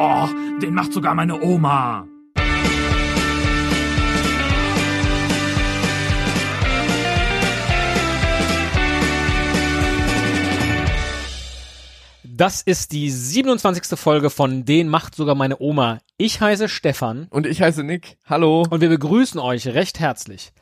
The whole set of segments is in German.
Oh, den macht sogar meine Oma. Das ist die 27. Folge von Den macht sogar meine Oma. Ich heiße Stefan Und ich heiße Nick. Hallo. und wir begrüßen euch recht herzlich.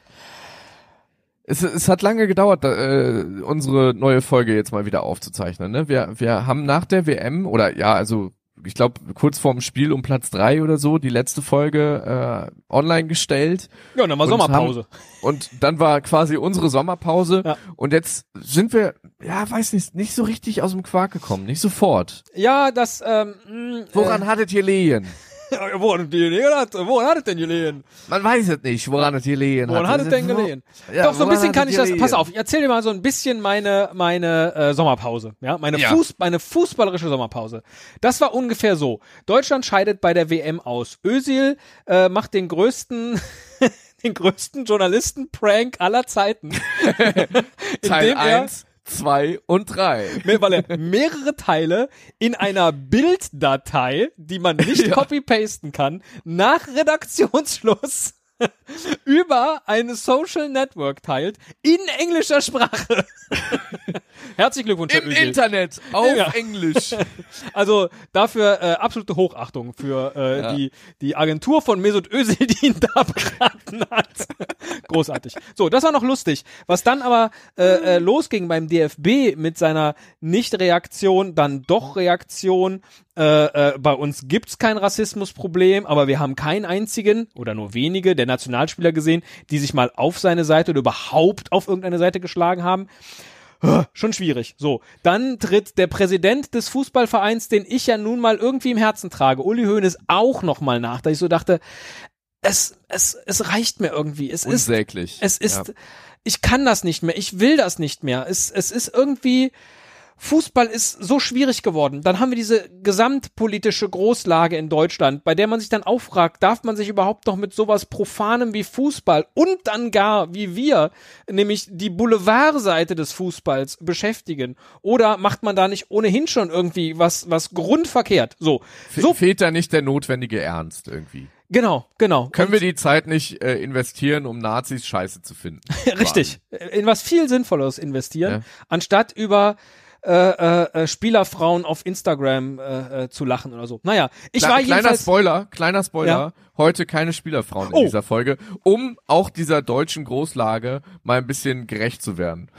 Es, es hat lange gedauert, äh, unsere neue Folge jetzt mal wieder aufzuzeichnen. Ne? Wir, wir haben nach der WM, oder ja, also ich glaube kurz vorm Spiel um Platz drei oder so, die letzte Folge äh, online gestellt. Ja, und dann war Und Sommerpause. Haben, und dann war quasi unsere Sommerpause. Ja. Und jetzt sind wir, ja, weiß nicht, nicht so richtig aus dem Quark gekommen. Nicht sofort. Ja, das, ähm, mh, Woran hattet ihr liegen? Woran hat? Woran hat es denn gelegen? Man weiß es nicht, woran es gelegen Woran hat es denn gelegen? Ja, Doch, so ein bisschen hat kann ich das, pass auf, ich erzähl dir mal so ein bisschen meine, meine äh, Sommerpause, ja, meine, Ja. Fuß, meine fußballerische Sommerpause. Das war ungefähr so. Deutschland scheidet bei der WM aus. Özil äh, macht den größten, den größten Journalisten-Prank aller Zeiten. Teil indem er- 1, 2 und 3. Mehr- weil er mehrere Teile in einer Bilddatei, die man nicht Ja. copy-pasten kann, nach Redaktionsschluss über eine Social Network teilt in englischer Sprache. Herzlichen Glückwunsch, Im. Internet, auf Ja. Englisch. Also dafür äh, absolute Hochachtung für äh, Ja. die, die Agentur von Mesut Özil, die ihn da beraten hat. Großartig. So, das war noch lustig. Was dann aber äh, äh, losging beim DFB mit seiner Nicht-Reaktion, dann doch Reaktion. Äh, äh, bei uns gibt's kein Rassismusproblem, aber wir haben keinen einzigen oder nur wenige der Nationalspieler gesehen, die sich mal auf seine Seite oder überhaupt auf irgendeine Seite geschlagen haben schon schwierig. So, dann tritt der Präsident des Fußballvereins, den ich ja nun mal irgendwie im Herzen trage, Uli Hoeneß, auch noch mal nach, da ich so dachte, es, es, es reicht mir irgendwie. Es ist, Unsäglich. es ist, Ja. ich kann das nicht mehr, ich will das nicht mehr. Es, es ist irgendwie, Fußball ist so schwierig geworden. Dann haben wir diese gesamtpolitische Großlage in Deutschland, bei der man sich dann auffragt, darf man sich überhaupt noch mit sowas Profanem wie Fußball und dann gar wie wir, nämlich die Boulevardseite des Fußballs beschäftigen? Oder macht man da nicht ohnehin schon irgendwie was, was grundverkehrt? So, so, Fehlt da nicht der notwendige Ernst irgendwie? genau, genau. Können Und- wir die Zeit nicht äh, investieren, um Nazis scheiße zu finden? Richtig. In was viel Sinnvolleres investieren, Ja. anstatt über äh, äh, äh, Spielerfrauen auf Instagram äh, äh, zu lachen oder so. Naja, ich Kle war kleiner. Spoiler, kleiner Spoiler. Ja. Heute keine Spielerfrauen in Oh. dieser Folge, um auch dieser deutschen Großlage mal ein bisschen gerecht zu werden.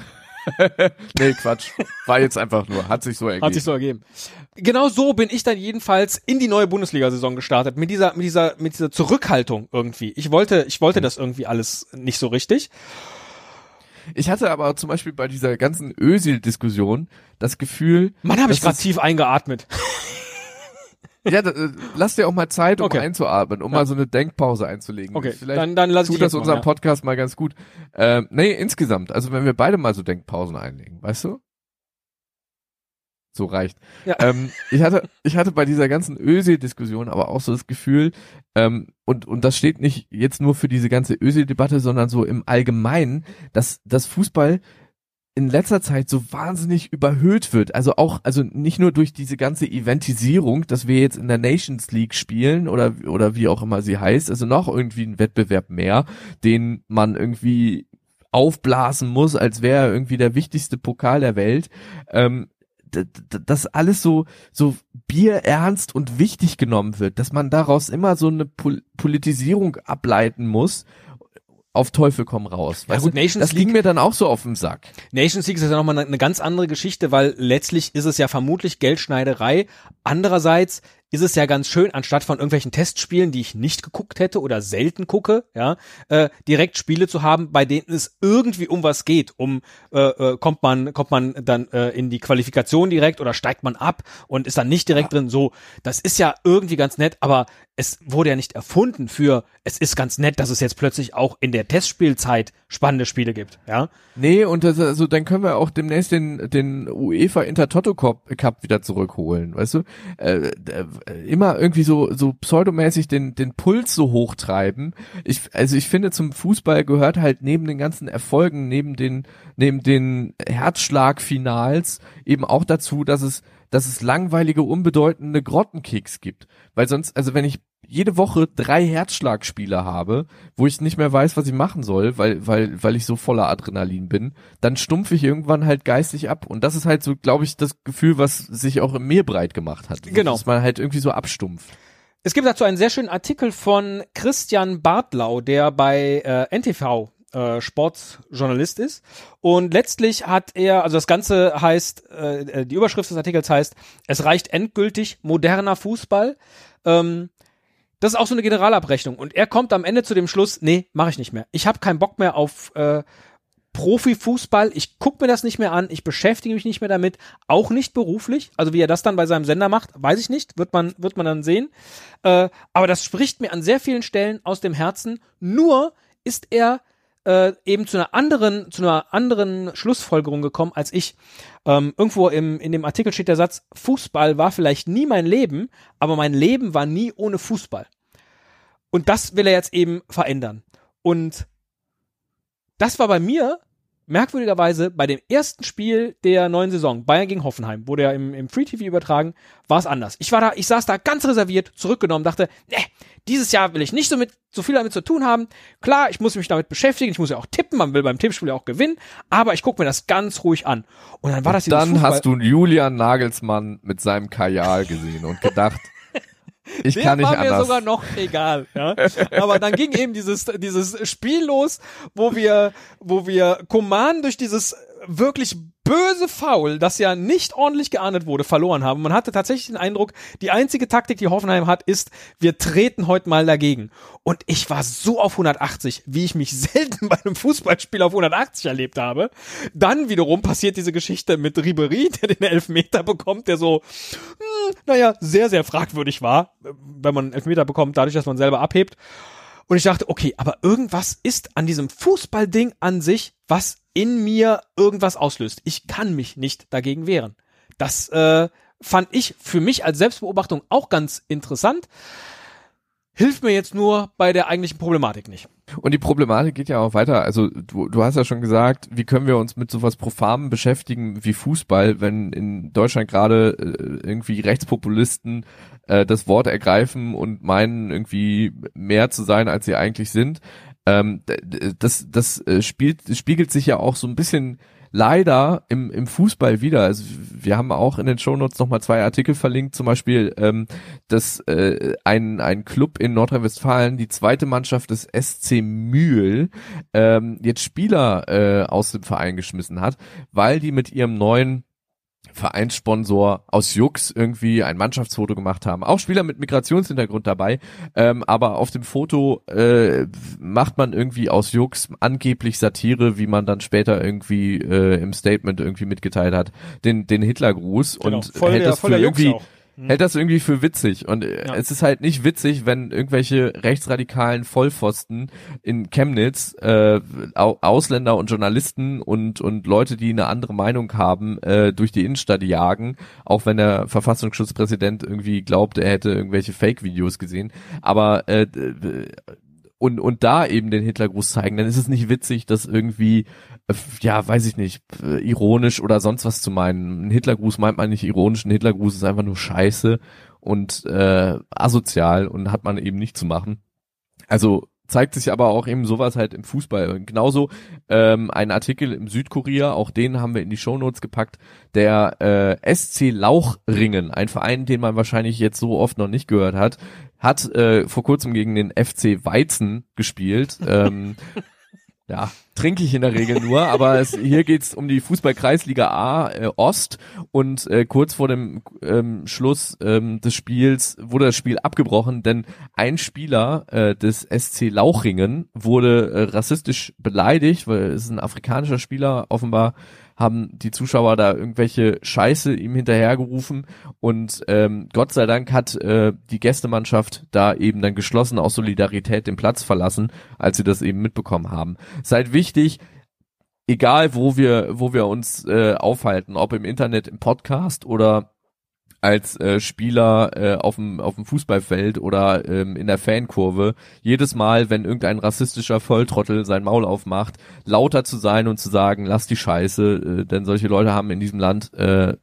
nee, Quatsch. War jetzt einfach nur, hat sich so ergeben. Hat sich so ergeben. Genau so bin ich dann jedenfalls in die neue Bundesliga-Saison gestartet mit dieser, mit dieser, mit dieser Zurückhaltung irgendwie. Ich wollte, ich Hm. wollte das irgendwie alles nicht so richtig. Ich hatte aber zum Beispiel bei dieser ganzen Ösil-Diskussion das Gefühl, Mann, habe ich gerade tief eingeatmet. Ja, da, äh, lass dir auch mal Zeit, um Okay. einzuatmen, um Ja. mal so eine Denkpause einzulegen. Okay, Vielleicht dann, dann lass ich tut dich das unserem machen, ja. Podcast mal ganz gut. Ähm, nee, insgesamt, also wenn wir beide mal so Denkpausen einlegen, weißt du? So reicht. Ja. Ähm, ich hatte, ich hatte bei dieser ganzen Ösil-Diskussion aber auch so das Gefühl, ähm, und, und das steht nicht jetzt nur für diese ganze Ösil-Debatte, sondern so im Allgemeinen, dass das Fußball in letzter Zeit so wahnsinnig überhöht wird. Also auch, also nicht nur durch diese ganze Eventisierung, dass wir jetzt in der Nations League spielen oder, oder wie auch immer sie heißt, also noch irgendwie ein Wettbewerb mehr, den man irgendwie aufblasen muss, als wäre er irgendwie der wichtigste Pokal der Welt. Ähm, dass alles so so bierernst und wichtig genommen wird, dass man daraus immer so eine Pol Politisierung ableiten muss, auf Teufel komm raus. Ja gut? Nations das ging mir dann auch so auf den Sack. Nations League ist ja nochmal eine, eine ganz andere Geschichte, weil letztlich ist es ja vermutlich Geldschneiderei. Andererseits ist es ja ganz schön, anstatt von irgendwelchen Testspielen, die ich nicht geguckt hätte oder selten gucke, ja, äh, direkt Spiele zu haben, bei denen es irgendwie um was geht. Um äh, äh, kommt man kommt man dann äh, in die Qualifikation direkt oder steigt man ab und ist dann nicht direkt drin. So, das ist ja irgendwie ganz nett, aber es wurde ja nicht erfunden für. Es ist ganz nett, dass es jetzt plötzlich auch in der Testspielzeit spannende Spiele gibt, ja. Nee, und das, also dann können wir auch demnächst den, den UEFA Intertoto Cup, wieder zurückholen, weißt du? Äh, äh, immer irgendwie so, so pseudomäßig den, den Puls so hochtreiben. Ich, also ich finde, zum Fußball gehört halt neben den ganzen Erfolgen, neben den, neben den Herzschlagfinals eben auch dazu, dass es, dass es langweilige, unbedeutende Grottenkicks gibt. Weil sonst, also wenn ich jede Woche drei Herzschlagspiele habe, wo ich nicht mehr weiß, was ich machen soll, weil, weil, weil ich so voller Adrenalin bin, dann stumpfe ich irgendwann halt geistig ab. Und das ist halt so, glaube ich, das Gefühl, was sich auch im Meer breit gemacht hat. Genau. Dass man halt irgendwie so abstumpft. Es gibt dazu einen sehr schönen Artikel von Christian Bartlau, der bei äh, NTV äh, Sportsjournalist ist. Und letztlich hat er, also das Ganze heißt, äh, die Überschrift des Artikels heißt, es reicht endgültig moderner Fußball. Ähm, das ist auch so eine Generalabrechnung. Und er kommt am Ende zu dem Schluss, nee, mache ich nicht mehr. Ich habe keinen Bock mehr auf äh, Profifußball. Ich gucke mir das nicht mehr an. Ich beschäftige mich nicht mehr damit. Auch nicht beruflich. Also wie er das dann bei seinem Sender macht, weiß ich nicht. Wird man, wird man dann sehen. Äh, aber das spricht mir an sehr vielen Stellen aus dem Herzen. Nur ist er äh, eben zu einer anderen, zu einer anderen Schlussfolgerung gekommen als ich. Ähm, irgendwo im, in dem Artikel steht der Satz, Fußball war vielleicht nie mein Leben, aber mein Leben war nie ohne Fußball. Und das will er jetzt eben verändern. Und das war bei mir merkwürdigerweise bei dem ersten Spiel der neuen Saison, Bayern gegen Hoffenheim, wurde ja im, im Free TV übertragen, war es anders. Ich war da, ich saß da ganz reserviert, zurückgenommen, dachte, ne, dieses Jahr will ich nicht so mit, so viel damit zu tun haben. Klar, ich muss mich damit beschäftigen, ich muss ja auch tippen, man will beim Tippspiel ja auch gewinnen, aber ich gucke mir das ganz ruhig an. Und dann war das dieses Dann Fußball hast du Julian Nagelsmann mit seinem Kajal gesehen und gedacht, ich Der kann nicht war mir anders. sogar noch egal, ja. Aber dann ging eben dieses, dieses Spiel los, wo wir, wo wir Coman durch dieses wirklich böse Foul, das ja nicht ordentlich geahndet wurde, verloren haben. Man hatte tatsächlich den Eindruck, die einzige Taktik, die Hoffenheim hat, ist, wir treten heute mal dagegen. Und ich war so auf 180, wie ich mich selten bei einem Fußballspiel auf 180 erlebt habe. Dann wiederum passiert diese Geschichte mit Ribery, der den Elfmeter bekommt, der so, hm, naja, sehr, sehr fragwürdig war, wenn man einen Elfmeter bekommt, dadurch, dass man selber abhebt. Und ich dachte, okay, aber irgendwas ist an diesem Fußballding an sich, was in mir irgendwas auslöst. Ich kann mich nicht dagegen wehren. Das äh, fand ich für mich als Selbstbeobachtung auch ganz interessant. Hilft mir jetzt nur bei der eigentlichen Problematik nicht. Und die Problematik geht ja auch weiter. Also du, du hast ja schon gesagt, wie können wir uns mit sowas Profamen beschäftigen wie Fußball, wenn in Deutschland gerade äh, irgendwie Rechtspopulisten äh, das Wort ergreifen und meinen irgendwie mehr zu sein, als sie eigentlich sind. Ähm, das das äh, spielt, spiegelt sich ja auch so ein bisschen leider im, im Fußball wieder. Also wir haben auch in den Shownotes nochmal zwei Artikel verlinkt, zum Beispiel, ähm, dass äh, ein, ein Club in Nordrhein-Westfalen, die zweite Mannschaft des SC Mühl, ähm, jetzt Spieler äh, aus dem Verein geschmissen hat, weil die mit ihrem neuen Vereinssponsor aus Jux irgendwie ein Mannschaftsfoto gemacht haben. Auch Spieler mit Migrationshintergrund dabei, ähm, aber auf dem Foto äh, macht man irgendwie aus Jux angeblich Satire, wie man dann später irgendwie äh, im Statement irgendwie mitgeteilt hat, den den Hitlergruß und Genau. voll hält der, das für irgendwie auch. Mhm. hält das irgendwie für witzig und äh, Ja. es ist halt nicht witzig, wenn irgendwelche rechtsradikalen Vollpfosten in Chemnitz äh, Au Ausländer und Journalisten und und Leute, die eine andere Meinung haben, äh, durch die Innenstadt jagen, auch wenn der Verfassungsschutzpräsident irgendwie glaubt, er hätte irgendwelche Fake-Videos gesehen, aber äh, d- und und da eben den Hitlergruß zeigen, dann ist es nicht witzig, das irgendwie äh, ja, weiß ich nicht, ironisch oder sonst was zu meinen. Ein Hitlergruß meint man nicht ironisch, ein Hitlergruß ist einfach nur scheiße und äh, asozial und hat man eben nicht zu machen. Also zeigt sich aber auch eben sowas halt im Fußball. Und genauso ähm, ein Artikel im Südkorea, auch den haben wir in die Shownotes gepackt, der äh, SC Lauchringen, ein Verein, den man wahrscheinlich jetzt so oft noch nicht gehört hat, hat äh, vor kurzem gegen den FC Weizen gespielt. ähm, ja, trinke ich in der Regel nur, aber es, hier geht's um die Fußball-Kreisliga A äh, Ost. Und äh, kurz vor dem ähm, Schluss ähm, des Spiels wurde das Spiel abgebrochen, denn ein Spieler äh, des SC Lauchringen wurde äh, rassistisch beleidigt, weil es ist ein afrikanischer Spieler, offenbar haben die Zuschauer da irgendwelche Scheiße ihm hinterhergerufen. Und ähm, Gott sei Dank hat äh, die Gästemannschaft da eben dann geschlossen aus Solidarität den Platz verlassen, als sie das eben mitbekommen haben. Halt wichtig, wichtig, egal wo wir, wo wir uns äh, aufhalten, ob im Internet, im Podcast oder als äh, Spieler äh, auf dem auf dem Fußballfeld oder ähm, in der Fankurve jedes Mal, wenn irgendein rassistischer Volltrottel sein Maul aufmacht, lauter zu sein und zu sagen, lass die Scheiße, äh, denn solche Leute haben in diesem Land äh,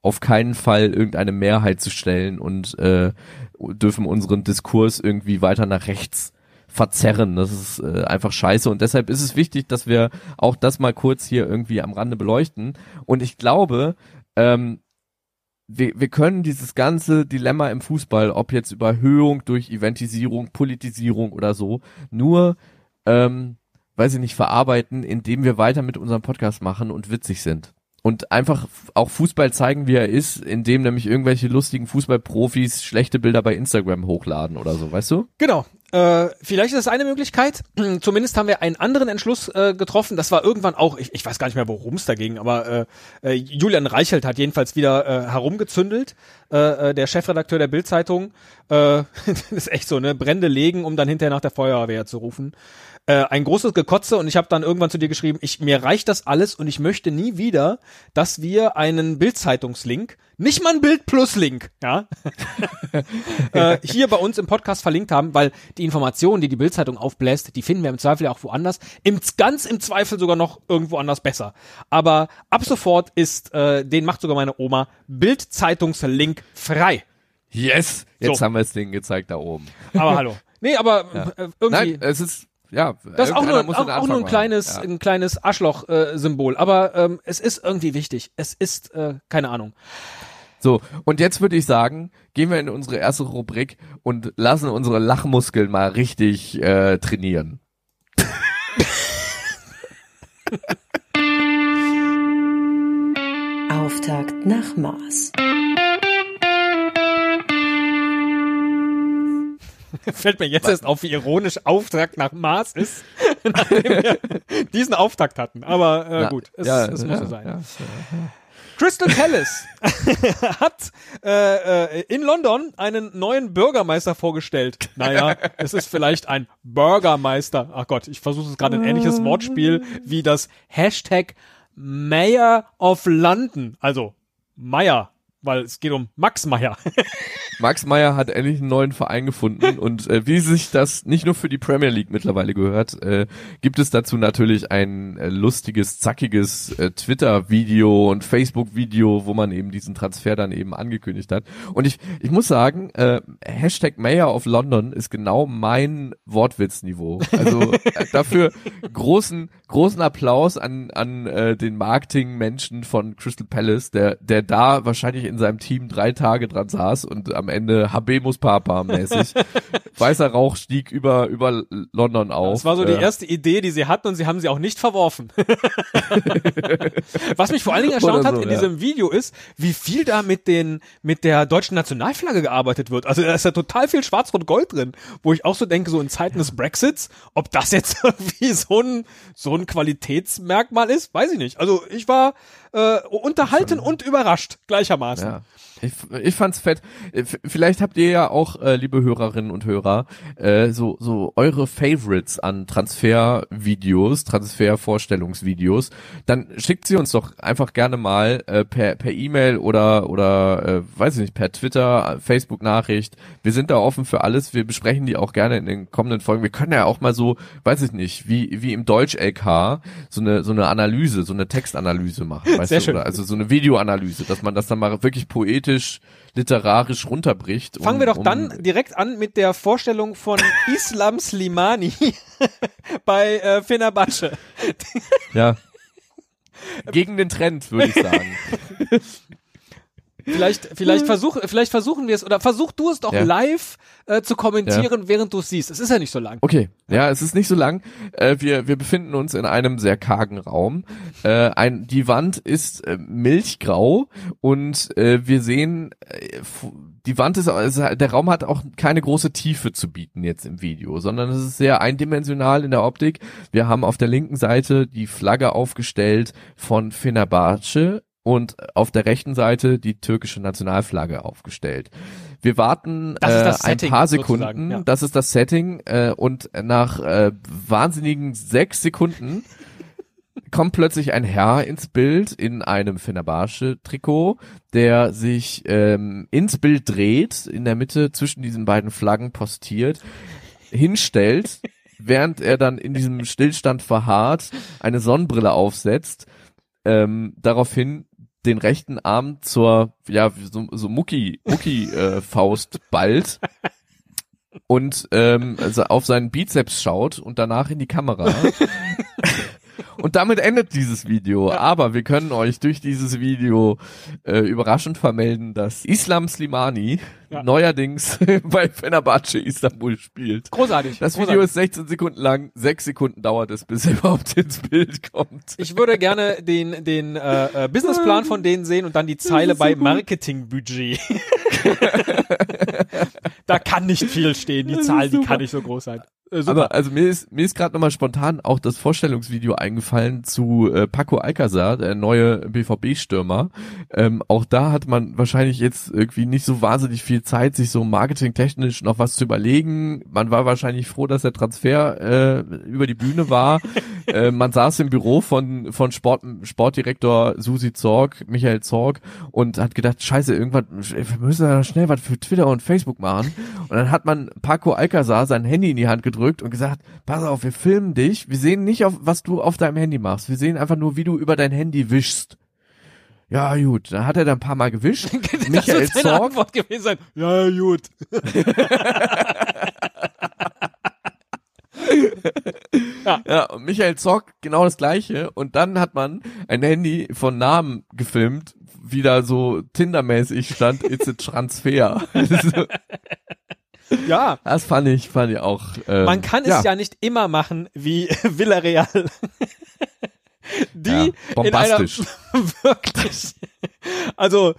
auf keinen Fall irgendeine Mehrheit zu stellen und äh, dürfen unseren Diskurs irgendwie weiter nach rechts verzerren. Das ist äh, einfach scheiße und deshalb ist es wichtig, dass wir auch das mal kurz hier irgendwie am Rande beleuchten. Und ich glaube, ähm, wir, wir können dieses ganze Dilemma im Fußball, ob jetzt Überhöhung durch Eventisierung, Politisierung oder so, nur, ähm, weiß ich nicht, verarbeiten, indem wir weiter mit unserem Podcast machen und witzig sind. Und einfach auch Fußball zeigen, wie er ist, indem nämlich irgendwelche lustigen Fußballprofis schlechte Bilder bei Instagram hochladen oder so, weißt du? Genau. Äh, vielleicht ist das eine Möglichkeit. Zumindest haben wir einen anderen Entschluss äh, getroffen. Das war irgendwann auch, ich, ich weiß gar nicht mehr, worum es da ging, aber äh, äh, Julian Reichelt hat jedenfalls wieder äh, herumgezündelt, äh, äh der Chefredakteur der Bildzeitung. Äh, das ist echt so, ne? Brände legen, um dann hinterher nach der Feuerwehr zu rufen äh, ein großes Gekotze und ich habe dann irgendwann zu dir geschrieben, ich mir reicht das alles und ich möchte nie wieder, dass wir einen Bildzeitungslink, nicht mal ein Bild Plus Link, ja, äh, hier bei uns im Podcast verlinkt haben, weil die Informationen, die die Bildzeitung aufbläst, die finden wir im Zweifel ja auch woanders, im ganz im Zweifel sogar noch irgendwo anders besser. Aber ab sofort ist, äh, den macht sogar meine Oma Bildzeitungslink frei. Yes, jetzt So. haben wir das Ding gezeigt da oben. Aber hallo. Nee, aber Ja. äh, irgendwie. Nein, es ist ja, Das ist auch nur, auch, auch nur ein kleines. Ja. ein kleines Arschloch-Symbol. Aber ähm, es ist irgendwie wichtig. Es ist, äh, keine Ahnung. So, und jetzt würde ich sagen, gehen wir in unsere erste Rubrik und lassen unsere Lachmuskeln mal richtig äh, trainieren. Auftakt nach Mars. Fällt mir jetzt erst auf, wie ironisch Auftakt nach Mars ist, nachdem wir diesen Auftakt hatten. Aber äh, Na, gut, es, ja, es muss ja, so sein. ja. Crystal Palace hat äh, äh, in London einen neuen Bürgermeister vorgestellt. Naja, es ist vielleicht ein Bürgermeister. Ach Gott, ich versuche es gerade ein ähnliches Wortspiel wie das Hashtag Mayor of London. Also Meyer, weil es geht um Max Meyer. Max Meyer hat endlich einen neuen Verein gefunden und äh, wie sich das nicht nur für die Premier League mittlerweile gehört, äh, gibt es dazu natürlich ein äh, lustiges, zackiges äh, Twitter-Video und Facebook-Video, wo man eben diesen Transfer dann eben angekündigt hat. Und ich, ich muss sagen, äh, Hashtag Mayor of London ist genau mein Wortwitzniveau. Also äh, dafür großen, großen Applaus an, an äh, den Marketingmenschen von Crystal Palace, der, der da wahrscheinlich in seinem Team drei Tage dran saß und am Ende Habemus Papa mäßig. Weißer Rauch stieg über, über London auf. Das war so die erste Idee, die sie hatten und sie haben sie auch nicht verworfen. Was mich vor allen Dingen erstaunt Oder hat so, in ja. diesem Video ist, wie viel da mit den mit der deutschen Nationalflagge gearbeitet wird. Also da ist ja total viel Schwarz-Rot-Gold drin, wo ich auch so denke, so in Zeiten des Brexits, ob das jetzt irgendwie so ein so ein Qualitätsmerkmal ist, weiß ich nicht. Also ich war äh, unterhalten und überrascht gleichermaßen. Ja. Ich, ich fand's fett. Vielleicht habt ihr ja auch, äh, liebe Hörerinnen und Hörer, äh, so, so eure Favorites an Transfervideos, Transfervorstellungsvideos. Dann schickt sie uns doch einfach gerne mal äh, per per E-Mail oder oder äh, weiß ich nicht per Twitter, Facebook-Nachricht. Wir sind da offen für alles. Wir besprechen die auch gerne in den kommenden Folgen. Wir können ja auch mal so, weiß ich nicht, wie wie im Deutsch LK so eine so eine Analyse, so eine Textanalyse machen. Weißt Sehr du? schön. Oder also so eine Videoanalyse, dass man das dann mal wirklich poetisch, literarisch runterbricht. Fangen um- wir doch um- dann direkt an mit der Vorstellung von Islam Slimani bei äh, Fenerbahce. Ja. Gegen den Trend, würde ich sagen. Vielleicht, vielleicht, versuch, vielleicht versuchen wir es, oder versuch du es doch Ja. live äh, zu kommentieren, während du es siehst. Es ist ja nicht so lang. Okay, ja, es ist nicht so lang. Äh, wir, wir befinden uns in einem sehr kargen Raum. Äh, ein, die Wand ist äh, milchgrau und äh, wir sehen, äh, die Wand ist, also der Raum hat auch keine große Tiefe zu bieten jetzt im Video, sondern es ist sehr eindimensional in der Optik. Wir haben auf der linken Seite die Flagge aufgestellt von Fenerbahce und auf der rechten Seite die türkische Nationalflagge aufgestellt. wir warten Das äh, das ein Setting paar Sekunden, ja. das ist das Setting äh, und nach äh, wahnsinnigen sechs Sekunden kommt plötzlich ein Herr ins Bild in einem Fenerbahce-Trikot, der sich ähm, ins Bild dreht, in der Mitte zwischen diesen beiden Flaggen postiert, hinstellt, während er dann in diesem Stillstand verharrt, eine Sonnenbrille aufsetzt, ähm, daraufhin den rechten Arm zur, ja, so, so Mucki, Mucki äh, Faust ballt und ähm, also auf seinen Bizeps schaut und danach in die Kamera. Und damit endet dieses Video. Aber wir können euch durch dieses Video äh, überraschend vermelden, dass Islam Slimani Ja. neuerdings bei Fenerbahce Istanbul spielt. Großartig. Das großartig. Video ist 16 Sekunden lang, 6 Sekunden dauert es, bis er überhaupt ins Bild kommt. Ich würde gerne den, den äh, äh, Businessplan von denen sehen und dann die Zeile bei. Marketingbudget. da kann nicht viel stehen. Die Das Zahl, die kann nicht so groß sein. Äh. Aber also mir ist mir ist gerade nochmal spontan auch das Vorstellungsvideo eingefallen zu äh, Paco Alcázar, der neue BVB-Stürmer. Ähm, auch da hat man wahrscheinlich jetzt irgendwie nicht so wahnsinnig viel Zeit, sich so marketingtechnisch noch was zu überlegen. Man war wahrscheinlich froh, dass der Transfer äh, über die Bühne war. äh, man saß im Büro von von Sport, Sportdirektor Susi Zorg, Michael Zorg und hat gedacht, scheiße, irgendwann, wir müssen da schnell was für Twitter und Facebook machen. Und dann hat man Paco Alcázar sein Handy in die Hand gedrückt und gesagt, pass auf, wir filmen dich. Wir sehen nicht, auf, was du auf deinem Handy machst. Wir sehen einfach nur, wie du über dein Handy wischst. Ja, gut. Dann hat er da ein paar Mal gewischt. Michael das wird seine Zorg. Antwort gewesen sein. Ja, gut. Ja, und Michael Zorg genau das gleiche. Und dann hat man ein Handy von Namen gefilmt, wie da so Tinder-mäßig stand, it's a Transfer. Also, Ja. das fand ich, fand ich auch. Ähm, Man kann es ja. nicht immer machen wie Villarreal. Die Ja, in bombastisch. einer wirklich. Also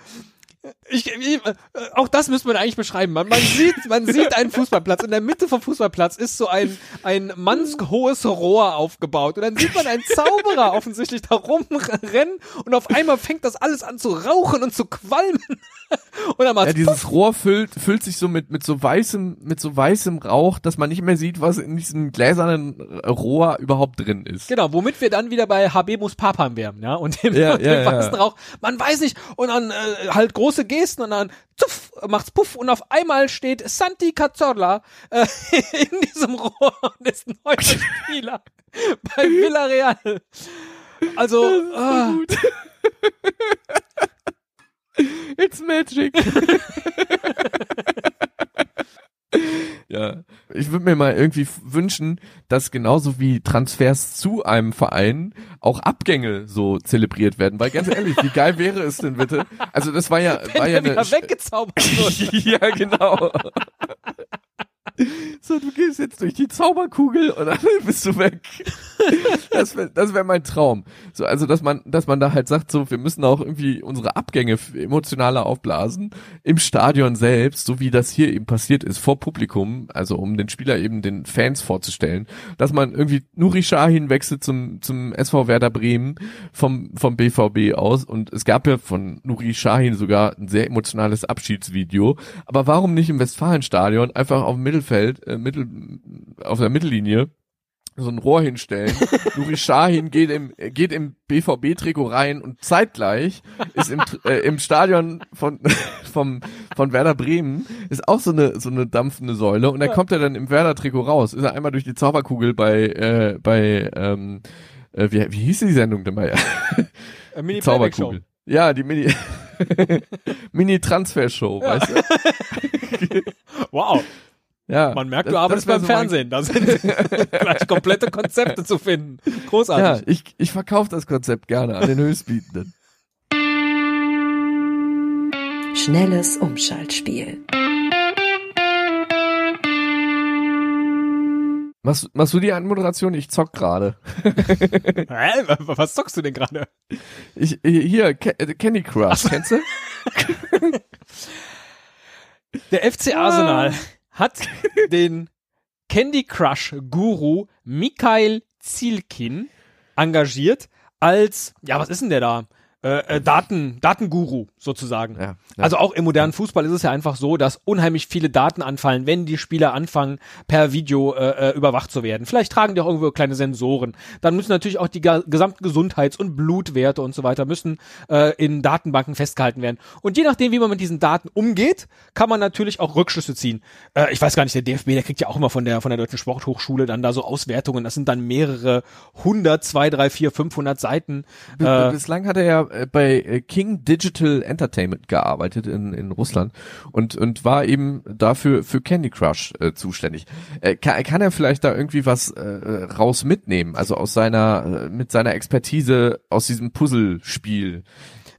ich, ich, äh, auch das müsste man eigentlich beschreiben. Man, man sieht, man sieht einen Fußballplatz. In der Mitte vom Fußballplatz ist so ein, ein mannshohes Rohr aufgebaut. Und dann sieht man einen Zauberer offensichtlich da rumrennen und auf einmal fängt das alles an zu rauchen und zu qualmen. Und dann Ja, dieses Rohr füllt, füllt sich so mit, mit so weißem, mit so weißem Rauch, dass man nicht mehr sieht, was in diesem gläsernen Rohr überhaupt drin ist. Genau, womit wir dann wieder bei Habemus Papam wären, ja, und dem, Ja, und dem ja, ja. weißen Rauch. Man weiß nicht, und dann äh, halt große Gesten und dann zuff, macht's puff und auf einmal steht Santi Cazorla äh, in diesem Rohr und ist neuer Spieler bei Villarreal. Also, ah, It's magic. Ja, ich würde mir mal irgendwie wünschen, dass genauso wie Transfers zu einem Verein auch Abgänge so zelebriert werden, weil ganz ehrlich, wie geil wäre es denn bitte? Also das war ja, wenn war ja eine wieder weggezaubert ja, genau. So, du gehst jetzt durch die Zauberkugel und dann bist du weg. Das wäre das wär mein Traum. So, also, dass man, dass man da halt sagt, so, wir müssen auch irgendwie unsere Abgänge emotionaler aufblasen im Stadion selbst, so wie das hier eben passiert ist, vor Publikum, also um den Spieler eben den Fans vorzustellen, dass man irgendwie Nuri Sahin wechselt zum, zum SV Werder Bremen vom, vom BVB aus und es gab ja von Nuri Sahin sogar ein sehr emotionales Abschiedsvideo, aber warum nicht im Westfalenstadion einfach auf dem Mittelfeld, äh, Mittel, auf der Mittellinie so ein Rohr hinstellen. Nuri Sahin geht im, geht im BVB-Trikot rein und zeitgleich ist im, äh, im Stadion von, vom, von Werder Bremen ist auch so eine, so eine dampfende Säule und dann kommt er dann im Werder-Trikot raus. Ist er einmal durch die Zauberkugel bei, äh, bei, ähm, äh, wie, wie hieß die Sendung denn mal? Äh, Mini Zauberkugel. Ja, die Mini, Mini-Transfer-Show, weißt du? Wow, Ja. man merkt, das- du arbeitest beim so Fernsehen. Da sind gleich komplette Konzepte zu finden. Großartig. Ja, ich, ich verkaufe das Konzept gerne an den Höchstbietenden. Schnelles Umschaltspiel. Machst, machst du die Anmoderation? Ich zock gerade. Hä? Was zockst du denn gerade? Ich, hier, äh, Candy Crush, kennst du? Der FC Arsenal hat den Candy Crush Guru Mikhail Zielkin engagiert als, ja, was ist denn der da? Äh, äh, Daten, Datenguru sozusagen. Ja, ja. Also auch im modernen Fußball ist es ja einfach so, dass unheimlich viele Daten anfallen, wenn die Spieler anfangen, per Video äh, äh, überwacht zu werden. Vielleicht tragen die auch irgendwo kleine Sensoren. Dann müssen natürlich auch die gesamten Gesundheits- und Blutwerte und so weiter müssen äh, in Datenbanken festgehalten werden. Und je nachdem, wie man mit diesen Daten umgeht, kann man natürlich auch Rückschlüsse ziehen. Äh, ich weiß gar nicht, der DFB, der kriegt ja auch immer von der von der Deutschen Sporthochschule dann da so Auswertungen. Das sind dann mehrere hundert, zwei, drei, vier, 500 Seiten. Äh, Bislang hat er ja äh, bei äh, King Digital Entertainment gearbeitet in, in Russland und, und war eben dafür für Candy Crush äh, zuständig. Äh, kann, kann er vielleicht da irgendwie was äh, raus mitnehmen? Also aus seiner, äh, mit seiner Expertise aus diesem Puzzlespiel.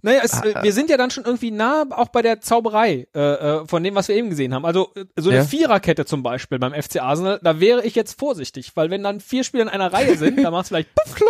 Naja, es, äh, wir sind ja dann schon irgendwie nah auch bei der Zauberei äh, äh, von dem, was wir eben gesehen haben. Also äh, so eine Ja. Viererkette zum Beispiel beim FC Arsenal, da wäre ich jetzt vorsichtig, weil wenn dann vier Spieler in einer Reihe sind, dann macht es vielleicht puff, klung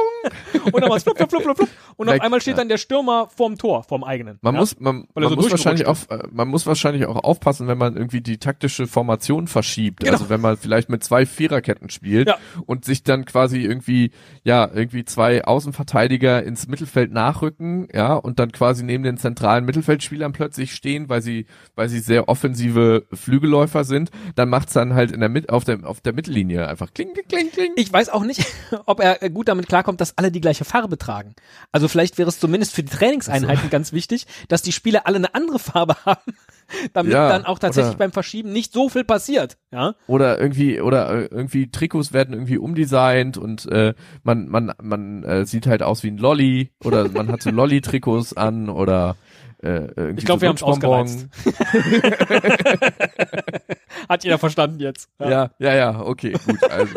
und dann macht es flup, flup, flup, flup, flup, und auf Vielleicht, einmal steht dann der Stürmer vorm Tor, vorm eigenen. Man ja? muss, man, man so muss wahrscheinlich auch, durchgerutscht äh, man muss wahrscheinlich auch aufpassen, wenn man irgendwie die taktische Formation verschiebt. Genau. Also wenn man vielleicht mit zwei Viererketten spielt Ja. und sich dann quasi irgendwie, ja, irgendwie zwei Außenverteidiger ins Mittelfeld nachrücken, ja, und dann quasi neben den zentralen Mittelfeldspielern plötzlich stehen, weil sie, weil sie sehr offensive Flügelläufer sind, dann macht's dann halt in der Mit, auf der, auf der Mittellinie einfach kling, kling, kling, kling. Ich weiß auch nicht, ob er äh, gut damit klarkommt, dass alle die gleiche Farbe tragen. Also vielleicht wäre es zumindest für die Trainingseinheiten ganz wichtig, dass die Spieler alle eine andere Farbe haben, damit Ja, dann auch tatsächlich beim Verschieben nicht so viel passiert. Ja, oder irgendwie oder äh, irgendwie Trikots werden irgendwie umdesignt und äh, man man man äh, sieht halt aus wie ein Lolly oder man hat so Lolly Trikots an oder äh, irgendwie ich glaube, so wir haben es ausgereizt. Hat jeder verstanden jetzt. Ja, ja, ja, okay, gut. Also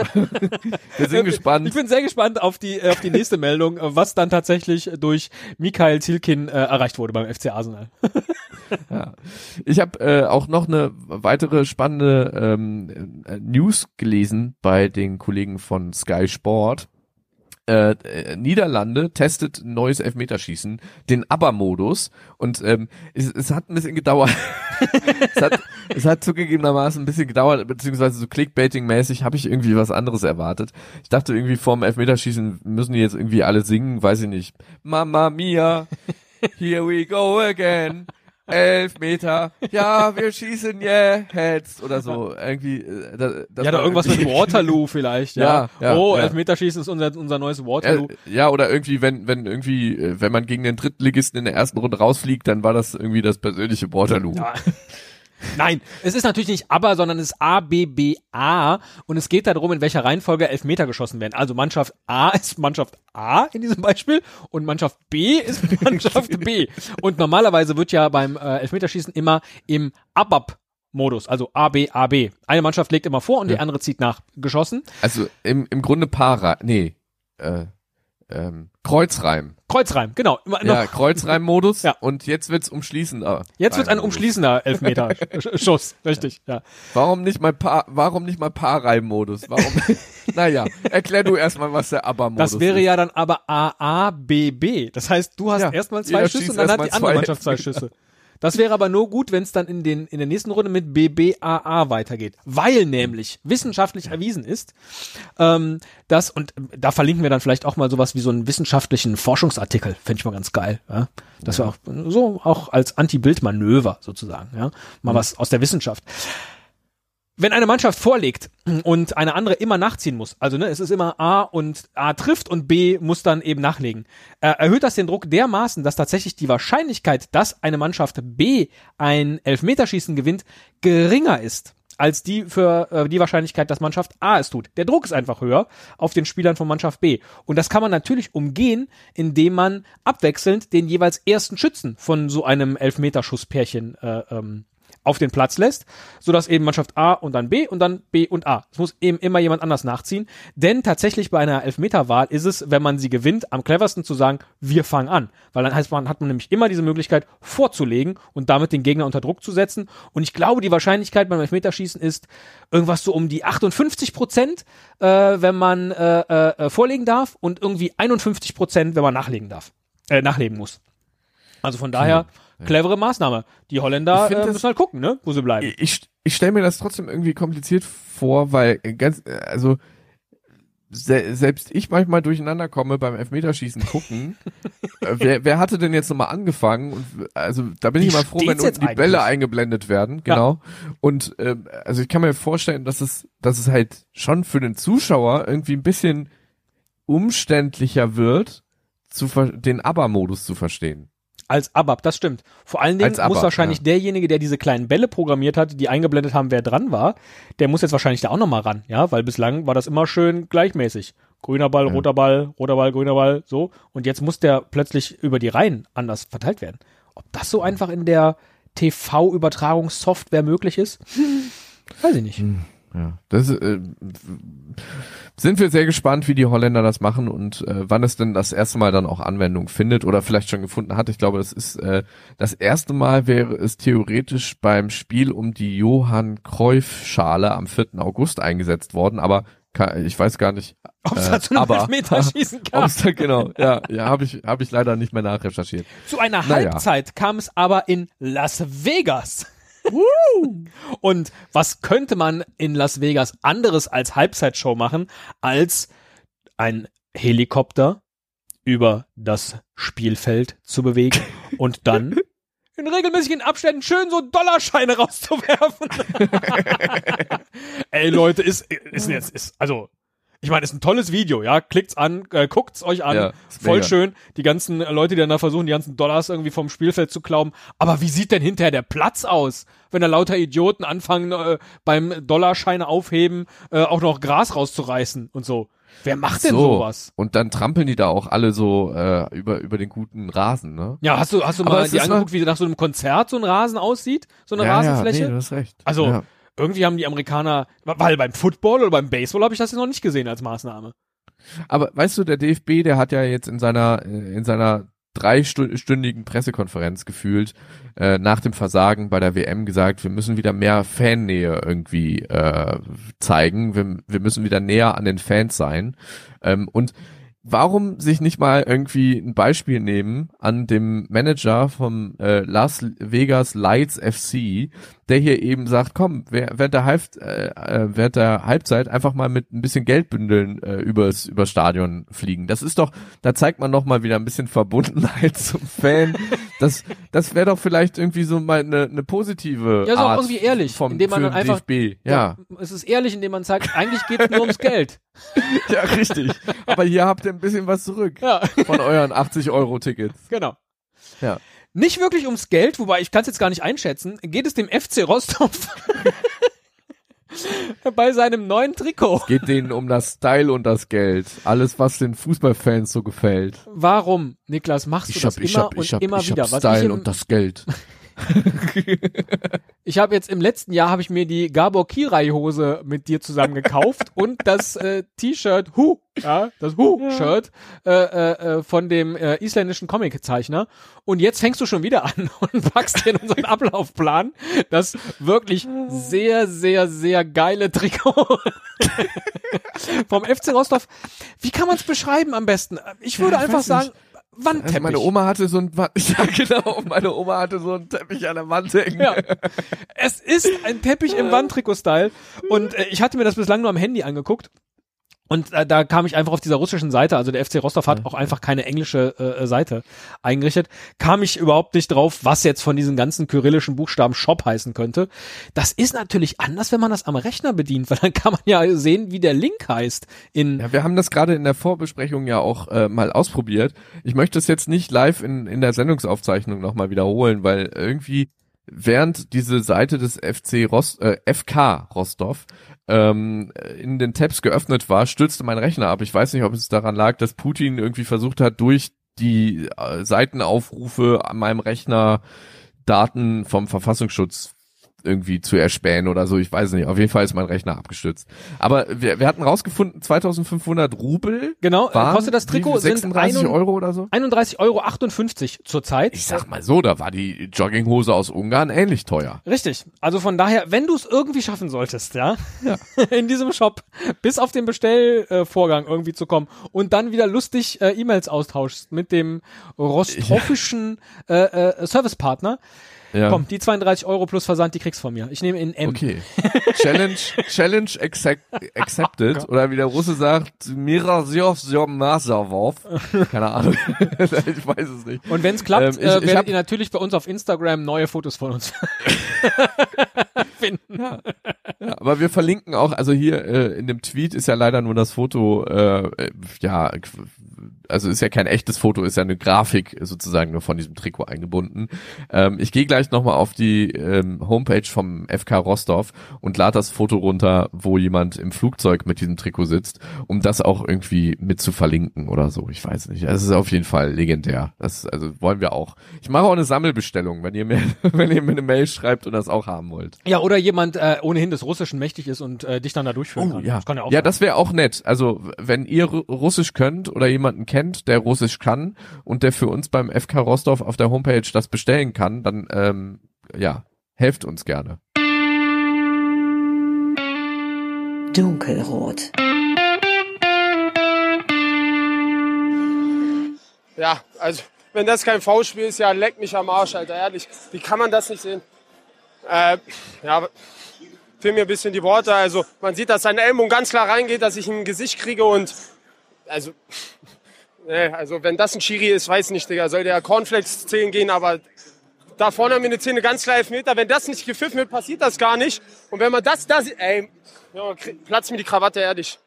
wir sind gespannt. Ich bin sehr gespannt auf die, äh, auf die nächste Meldung, äh, was dann tatsächlich durch Mikhail Tilkin äh, erreicht wurde beim FC Arsenal. Ja. Ich habe äh, auch noch eine weitere spannende ähm, äh, News gelesen bei den Kollegen von Sky Sport. Äh, äh, Niederlande testet neues Elfmeterschießen, den ABBA-Modus und ähm, es, es hat ein bisschen gedauert. es, hat, es hat zugegebenermaßen ein bisschen gedauert, beziehungsweise so Clickbaiting-mäßig habe ich irgendwie was anderes erwartet. Ich dachte irgendwie vorm Elfmeterschießen müssen die jetzt irgendwie alle singen, weiß ich nicht. Mamma Mia, here we go again. Elf Meter, ja, wir schießen jetzt oder so. Irgendwie, äh, da, das ja, da irgendwas mit Waterloo vielleicht, ja. Ja, ja, oh, ja. Elfmeterschießen ist unser, unser neues Waterloo. Ja, oder irgendwie, wenn, wenn irgendwie, äh, wenn man gegen den Drittligisten in der ersten Runde rausfliegt, dann war das irgendwie das persönliche Waterloo. Ja. Nein, es ist natürlich nicht aber, sondern es ist A, B, B, A und es geht darum, in welcher Reihenfolge Elfmeter geschossen werden. Also Mannschaft A ist Mannschaft A in diesem Beispiel und Mannschaft B ist Mannschaft B. Und normalerweise wird ja beim äh, Elfmeterschießen immer im ABAP Modus, also A, B, A, B. Eine Mannschaft legt immer vor und die Ja. andere zieht nach geschossen. Also im, im Grunde Para, nee, äh, ähm, Kreuzreim. Kreuzreim, genau. Immer Ja, Kreuzreimmodus Ja. und jetzt wird's umschließender. Jetzt wird ein umschließender Elfmeter-Schuss, richtig, ja. Warum nicht mal Pa, warum nicht mal Paarreimmodus? Warum? naja, erklär du erstmal, was der ABBA-Modus Das wäre ist. ja dann aber AABB. Das heißt, du hast Ja, erstmal zwei jeder Schüsse und dann hat die andere. Mannschaft zwei Schüsse. Das wäre aber nur gut, wenn es dann in, den, in der nächsten Runde mit BBAA weitergeht. Weil nämlich wissenschaftlich erwiesen ist, ähm, dass, und ähm, da verlinken wir dann vielleicht auch mal sowas wie so einen wissenschaftlichen Forschungsartikel, fände ich mal ganz geil. Ja? Das wäre auch so auch als Anti-Bild-Manöver sozusagen, ja. Mal was aus der Wissenschaft wenn eine Mannschaft vorlegt und eine andere immer nachziehen muss, also ne, es ist immer A und A trifft und B muss dann eben nachlegen, äh, erhöht das den Druck dermaßen, dass tatsächlich die Wahrscheinlichkeit, dass eine Mannschaft B ein Elfmeterschießen gewinnt, geringer ist als die für äh, die Wahrscheinlichkeit, dass Mannschaft A es tut. Der Druck ist einfach höher auf den Spielern von Mannschaft B. Und das kann man natürlich umgehen, indem man abwechselnd den jeweils ersten Schützen von so einem Elfmeterschusspärchen äh, ähm, auf den Platz lässt, sodass eben Mannschaft A und dann B und dann B und A. Es muss eben immer jemand anders nachziehen, denn tatsächlich bei einer Elfmeterwahl ist es, wenn man sie gewinnt, am cleversten zu sagen, wir fangen an, weil dann heißt man, hat man nämlich immer diese Möglichkeit vorzulegen und damit den Gegner unter Druck zu setzen und ich glaube, die Wahrscheinlichkeit beim Elfmeterschießen ist irgendwas so um die 58 Prozent, äh, wenn man äh, äh, vorlegen darf und irgendwie 51 Prozent, wenn man nachlegen darf, äh, nachlegen muss. Also von daher, clevere Maßnahme. Die Holländer äh, das- müssen halt gucken, ne, wo sie bleiben. ich, ich stelle mir das trotzdem irgendwie kompliziert vor, weil äh, ganz, äh, also se selbst ich manchmal durcheinander komme beim Elfmeterschießen gucken. äh, wer, wer hatte denn jetzt nochmal angefangen? Und also da bin Wie ich immer froh, wenn unten die Bälle eingeblendet werden. Genau. Und ähm, also ich kann mir vorstellen, dass es, dass es halt schon für den Zuschauer irgendwie ein bisschen umständlicher wird, zu den ABBA-Modus zu verstehen. Als ABAP, das stimmt. Vor allen Dingen ABAP, muss wahrscheinlich ja. derjenige, der diese kleinen Bälle programmiert hat, die eingeblendet haben, wer dran war, der muss jetzt wahrscheinlich da auch nochmal ran, ja, weil bislang war das immer schön gleichmäßig. Grüner Ball, Ja. roter Ball, roter Ball, grüner Ball, so. Und jetzt muss der plötzlich über die Reihen anders verteilt werden. Ob das so einfach in der TV-Übertragungssoftware möglich ist? Weiß ich nicht. Ja, das äh, sind wir sehr gespannt, wie die Holländer das machen und äh, wann es denn das erste Mal dann auch Anwendung findet oder vielleicht schon gefunden hat. Ich glaube, das ist äh, das erste Mal wäre es theoretisch beim Spiel um die Johann Cruyff Schale am 4. August eingesetzt worden, aber ich weiß gar nicht, Ob es Äh, dazu einen Elfmeterschießen ob gab. es da genau, ja, ja, habe ich habe ich leider nicht mehr nachrecherchiert. Zu einer Naja. Halbzeit kam es aber in Las Vegas. Und was könnte man in Las Vegas anderes als Halbzeitshow machen, als ein Helikopter über das Spielfeld zu bewegen und dann in regelmäßigen Abständen schön so Dollarscheine rauszuwerfen. Ey Leute, ist, ist jetzt, ist, also, ich meine, ist ein tolles Video, ja, klickt's an, äh, guckt's euch an, Ja, voll mega. schön, die ganzen Leute, die dann da versuchen, die ganzen Dollars irgendwie vom Spielfeld zu klauben, aber wie sieht denn hinterher der Platz aus, wenn da lauter Idioten anfangen, äh, beim Dollarscheine aufheben, äh, auch noch Gras rauszureißen und so. Wer macht denn so, sowas? und dann trampeln die da auch alle so äh, über über den guten Rasen, ne? Ja, hast du, hast du Aber mal ist angeguckt, wie nach so einem Konzert so ein Rasen aussieht? So eine ja, Rasenfläche? Ja, nee, du hast recht. Also, ja. Irgendwie haben die Amerikaner, weil beim Football oder beim Baseball habe ich das jetzt noch nicht gesehen als Maßnahme. Aber weißt du, der DFB, der hat ja jetzt in seiner in seiner dreistündigen Pressekonferenz gefühlt äh, nach dem Versagen bei der WM gesagt, wir müssen wieder mehr Fannähe irgendwie äh, zeigen, wir, wir müssen wieder näher an den Fans sein. Ähm, und warum sich nicht mal irgendwie ein Beispiel nehmen an dem Manager vom äh, Las Vegas Lights FC, der hier eben sagt, komm, während der, Halb, äh, äh, während der Halbzeit einfach mal mit ein bisschen Geldbündeln äh, übers, übers Stadion fliegen. Das ist doch, da zeigt man noch mal wieder ein bisschen Verbundenheit zum Fan. Das, das wäre doch vielleicht irgendwie so mal eine, eine positive Ja, ist auch Art irgendwie ehrlich, vom, indem man einfach- DFB. Ja, Es ist ehrlich, indem man sagt, eigentlich geht's nur ums Geld. ja, richtig. Aber hier habt ihr ein bisschen was zurück Ja, von euren 80 Euro Tickets. genau. Ja. Nicht wirklich ums Geld, wobei ich kann es jetzt gar nicht einschätzen, geht es dem FC Rostock bei seinem neuen Trikot. Geht denen um das Style und das Geld. Alles, was den Fußballfans so gefällt. Warum, Niklas, machst du das immer und immer wieder? Was ich, im, das Geld. ich habe jetzt im letzten Jahr habe ich mir die Gabor Kirai Hose mit dir zusammen gekauft und das äh, T-Shirt Hu, ja, das Hu-Shirt äh, äh, äh, von dem äh, isländischen Comiczeichner. Und jetzt fängst du schon wieder an und packst dir in unseren Ablaufplan das wirklich sehr, sehr, sehr geile Trikot vom FC Rostock. Wie kann man es beschreiben am besten? Ich würde Ja, ich einfach sagen, nicht. Wandteppich. Also meine Oma hatte so ein, ja genau, meine Oma hatte so einen Teppich an der Wand hängen. Ja. Es ist ein Teppich im Wandtrikot-Style. Und äh, ich hatte mir das bislang nur am Handy angeguckt. Und äh, da kam ich einfach auf dieser russischen Seite, also der FC Rostov hat auch einfach keine englische äh, Seite eingerichtet, kam ich überhaupt nicht drauf, was jetzt von diesen ganzen kyrillischen Buchstaben Shop heißen könnte. Das ist natürlich anders, wenn man das am Rechner bedient, weil dann kann man ja sehen, wie der Link heißt in Ja, wir haben das gerade in der Vorbesprechung ja auch äh, mal ausprobiert. Ich möchte es jetzt nicht live in, in der Sendungsaufzeichnung nochmal wiederholen, weil irgendwie während diese Seite des FC Rost, äh, FK Rostov ähm, in den Tabs geöffnet war, stürzte mein Rechner ab. Ich weiß nicht, ob es daran lag, dass Putin irgendwie versucht hat, durch die äh, Seitenaufrufe an meinem Rechner Daten vom Verfassungsschutz irgendwie zu erspähen oder so. Ich weiß nicht. Auf jeden Fall ist mein Rechner abgestürzt. Aber wir, wir hatten rausgefunden, 2500 Rubel genau, äh, kostet das Trikot wie, sind 36 ein- Euro oder so. 31,58 Euro zurzeit. Ich sag mal so, da war die Jogginghose aus Ungarn ähnlich teuer. Richtig. Also von daher, wenn du es irgendwie schaffen solltest, ja, in diesem Shop bis auf den Bestellvorgang irgendwie zu kommen und dann wieder lustig äh, E-Mails austauschst mit dem rostofischen äh, äh, Servicepartner, Ja. Komm, die 32 Euro plus Versand, die kriegst du von mir. Ich nehme in M. Okay. Challenge, Challenge accept, accepted. Oder wie der Russe sagt, Mirasjov Masavov. Keine Ahnung. ich weiß es nicht. Und wenn es klappt, Ähm, ich- äh, werdet hab- ihr natürlich bei uns auf Instagram neue Fotos von uns finden. Ja, aber wir verlinken auch, also hier äh, in dem Tweet ist ja leider nur das Foto, äh, äh, ja, also ist ja kein echtes Foto, ist ja eine Grafik sozusagen nur von diesem Trikot eingebunden. Ähm, ich gehe gleich nochmal auf die ähm, Homepage vom FK Rostov und lade das Foto runter, wo jemand im Flugzeug mit diesem Trikot sitzt, um das auch irgendwie mit zu verlinken oder so. Ich weiß nicht. Es ist auf jeden Fall legendär. Das also wollen wir auch. Ich mache auch eine Sammelbestellung, wenn ihr mir, wenn ihr mir eine Mail schreibt und das auch haben wollt. Ja, oder jemand äh, ohnehin des Russischen mächtig ist und äh, dich dann da durchführen kann. Oh, ja. Das kann ja auch ja, das wäre auch nett. Also, wenn ihr Ru- Russisch könnt oder jemanden kennt, der Russisch kann und der für uns beim FK Rostov auf der Homepage das bestellen kann, dann, ähm, ja, helft uns gerne. Dunkelrot. Ja, also wenn das kein Foulspiel ist, ja, leck mich am Arsch, Alter, ehrlich. Wie kann man das nicht sehen? Äh, ja, fehlen mir ein bisschen die Worte. Also man sieht, dass sein Ellbogen ganz klar reingeht, dass ich im Gesicht kriege und also, nee, also wenn das ein Schiri ist, weiß nicht, Digga, soll der Cornflakes zählen gehen, aber da vorne haben wir eine Szene ganz klar Elfmeter. Wenn das nicht gepfiffen wird, passiert das gar nicht. Und wenn man das, das, ey, ja, platzt mir die Krawatte, ehrlich.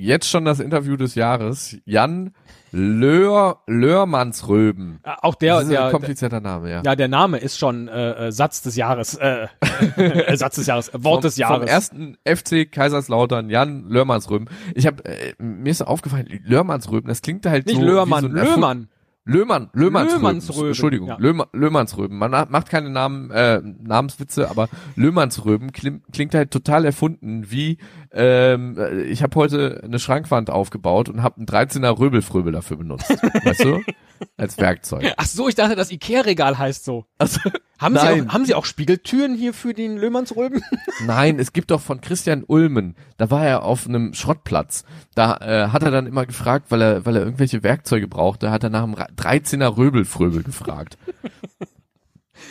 Jetzt schon das Interview des Jahres. Jan Löhr, Löhrmannsröben. Ja, auch der, das ist ein der, komplizierter Name, ja. ja, der Name ist schon äh, äh, Satz des Jahres, äh, äh, Satz des Jahres, äh, Wort des Vom Jahres. ersten FC Kaiserslautern, Jan Löhrmannsröben. Ich habe äh, mir ist aufgefallen, Löhrmannsröben, das klingt halt Nicht so Löhrmann, wie so ein Löhmann. Löhmann, Löhmannsröben. Löhmannsröben, Entschuldigung, ja. Löhma, Löhmannsröben. Man macht keine Namen, äh, Namenswitze, aber Löhmannsröben klingt, klingt halt total erfunden, wie ähm, äh, ich habe heute eine Schrankwand aufgebaut und habe einen 13er Röbelfröbel dafür benutzt. weißt du? Als Werkzeug. Ach so, ich dachte, das Ikea-Regal heißt so. Also, Haben Sie, auch, haben Sie auch Spiegeltüren hier für den Löhmannsröben? Nein, es gibt doch von Christian Ulmen, da war er auf einem Schrottplatz. Da äh, hat er dann immer gefragt, weil er, weil er irgendwelche Werkzeuge brauchte, hat er nach einem Ra- 13er Röbelfröbel gefragt.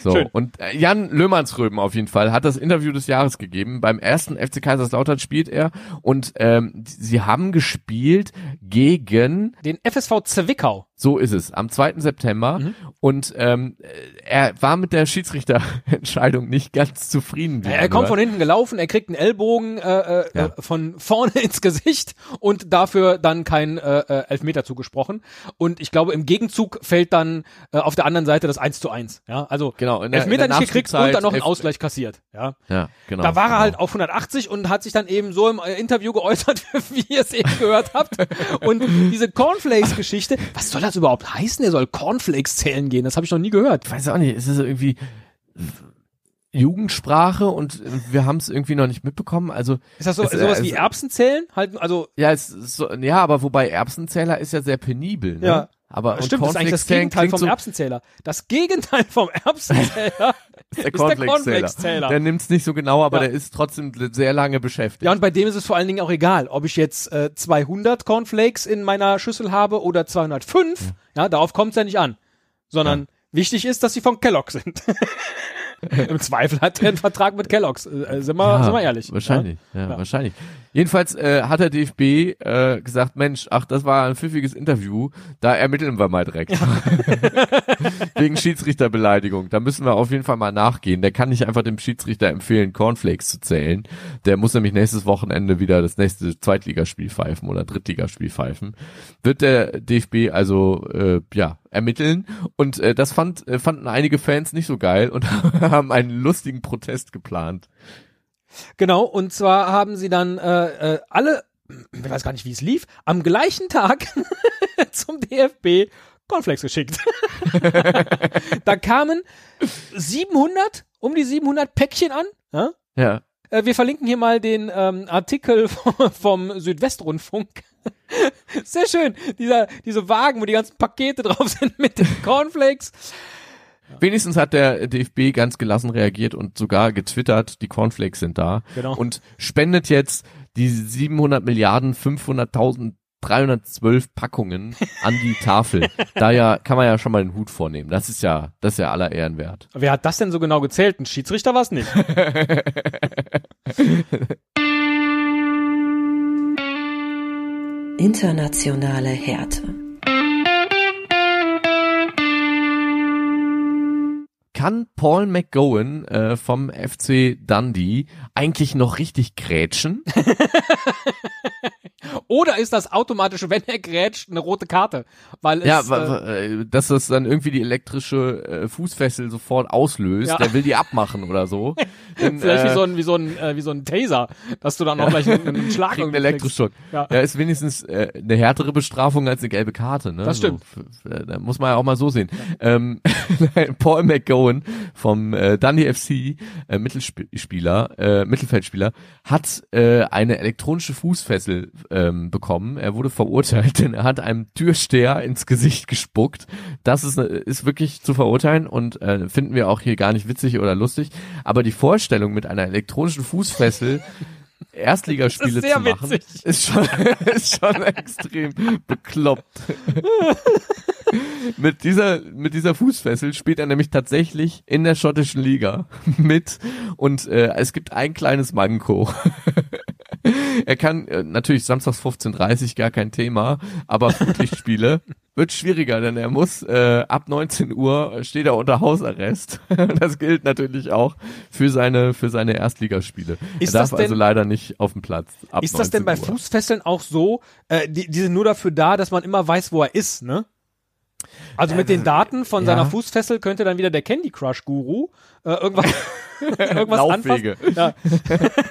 So, Schön. und äh, Jan Löhmannsröben auf jeden Fall hat das Interview des Jahres gegeben. Beim ersten FC Kaiserslautern spielt er und ähm, sie haben gespielt gegen Den FSV Zwickau. So ist es, am 2. September. Mhm. Und ähm, er war mit der Schiedsrichterentscheidung nicht ganz zufrieden. wie Er kommt von hinten gelaufen, er kriegt einen Ellbogen äh, äh, Ja. äh, von vorne ins Gesicht und dafür dann kein äh, äh, Elfmeter zugesprochen. Und ich glaube, im Gegenzug fällt dann äh, auf der anderen Seite das 1 zu 1. Ja, also Genau, in der- Elfmeter in der nicht gekriegt und dann noch einen Ausgleich kassiert. Ja. Ja, genau. Da war er genau. halt auf 180 und hat sich dann eben so im Interview geäußert, wie ihr es eben gehört habt. Und diese Cornflakes-Geschichte, was soll das überhaupt heißen? Er soll Cornflakes zählen gehen. Das habe ich noch nie gehört. Ich weiß auch nicht, es ist irgendwie Jugendsprache und wir haben es irgendwie noch nicht mitbekommen. Also Ist das so, Es, äh, sowas wie es- Erbsen zählen? Halt, also ja, es so, ja, aber wobei Erbsenzähler ist ja sehr penibel. Ne? Ja. Aber stimmt, das ist eigentlich das Gegenteil klingt vom so, Erbsenzähler. Das Gegenteil vom Erbsenzähler ist der Cornflakes-Zähler. Der nimmt's nicht so genau, aber Ja. der ist trotzdem sehr lange beschäftigt. Ja, und bei dem ist es vor allen Dingen auch egal, ob ich jetzt äh, 200 Cornflakes in meiner Schüssel habe oder 205. Ja, darauf kommt es ja nicht an. Sondern wichtig ist, dass sie von Kellogg sind. Im Zweifel hat er einen Vertrag mit Kellogg's. Äh, sind, wir, sind wir ehrlich. Wahrscheinlich, ja, Ja. wahrscheinlich. Jedenfalls äh, hat der DFB äh, gesagt, Mensch, ach, das war ein pfiffiges Interview, da ermitteln wir mal direkt. Wegen Schiedsrichterbeleidigung. Da müssen wir auf jeden Fall mal nachgehen. Der kann nicht einfach dem Schiedsrichter empfehlen, Cornflakes zu zählen. Der muss nämlich nächstes Wochenende wieder das nächste Zweitligaspiel pfeifen oder Drittligaspiel pfeifen. Wird der DFB also äh, ja ermitteln und äh, das fand, äh, fanden einige Fans nicht so geil und haben einen lustigen Protest geplant. Genau, und zwar haben sie dann äh, äh, alle, ich weiß gar nicht, wie es lief, am gleichen Tag zum DFB Cornflakes geschickt. da kamen 700, um die 700 Päckchen an. Ja? Ja. Äh, wir verlinken hier mal den ähm, Artikel vom, vom Südwestrundfunk. Sehr schön. Dieser, diese Wagen, wo die ganzen Pakete drauf sind mit den Cornflakes. Wenigstens hat der DFB ganz gelassen reagiert und sogar getwittert, die Cornflakes sind da. Genau. Und spendet jetzt die 700 Milliarden 500.000 312 Packungen an die Tafel. da ja kann man ja schon mal den Hut vornehmen. Das ist ja, das ist ja aller Ehren wert. Wer hat das denn so genau gezählt? Ein Schiedsrichter war es nicht. Internationale Härte. Kann Paul McGowan äh, vom FC Dundee eigentlich noch richtig grätschen? Oder ist das automatisch, wenn er grätscht, eine rote Karte? Weil es, Ja, äh, wa- wa- äh, dass das dann irgendwie die elektrische äh, Fußfessel sofort auslöst. Ja. Der will die abmachen oder so. Denn, vielleicht wie äh, so ein, wie so ein, äh, wie so ein Taser, dass du dann auch gleich einen, einen Schlag einen. Elektroschock. Ja. Ja. ist wenigstens äh, eine härtere Bestrafung als eine gelbe Karte. Ne? Das stimmt. So, f- da muss man ja auch mal so sehen. Ähm, Paul McGowan vom äh, Dundee FC, äh, Mittelspieler, äh, Mittelfeldspieler, hat äh, eine elektronische Fußfessel ähm, bekommen. Er wurde verurteilt, denn er hat einem Türsteher ins Gesicht gespuckt. Das ist, äh, ist wirklich zu verurteilen und äh, finden wir auch hier gar nicht witzig oder lustig. Aber die Vorstellung mit einer elektronischen Fußfessel Erstligaspiele zu machen, witzig. ist schon, ist schon extrem bekloppt. mit dieser, mit dieser Fußfessel spielt er nämlich tatsächlich in der schottischen Liga mit und äh, es gibt ein kleines Manko. Er kann äh, natürlich samstags 15.30 gar kein Thema, aber Flutlichtspiele wird schwieriger, denn er muss äh, ab 19 Uhr steht er unter Hausarrest. das gilt natürlich auch für seine für seine Erstligaspiele. Ist er darf das denn- also leider nicht auf dem Platz. Ist das denn bei 19 Uhr. Fußfesseln auch so, äh, die, die sind nur dafür da, dass man immer weiß, wo er ist, ne? Also mit den Daten von ja. seiner Fußfessel könnte dann wieder der Candy Crush Guru äh, irgendwas, irgendwas Laufwege. Ja.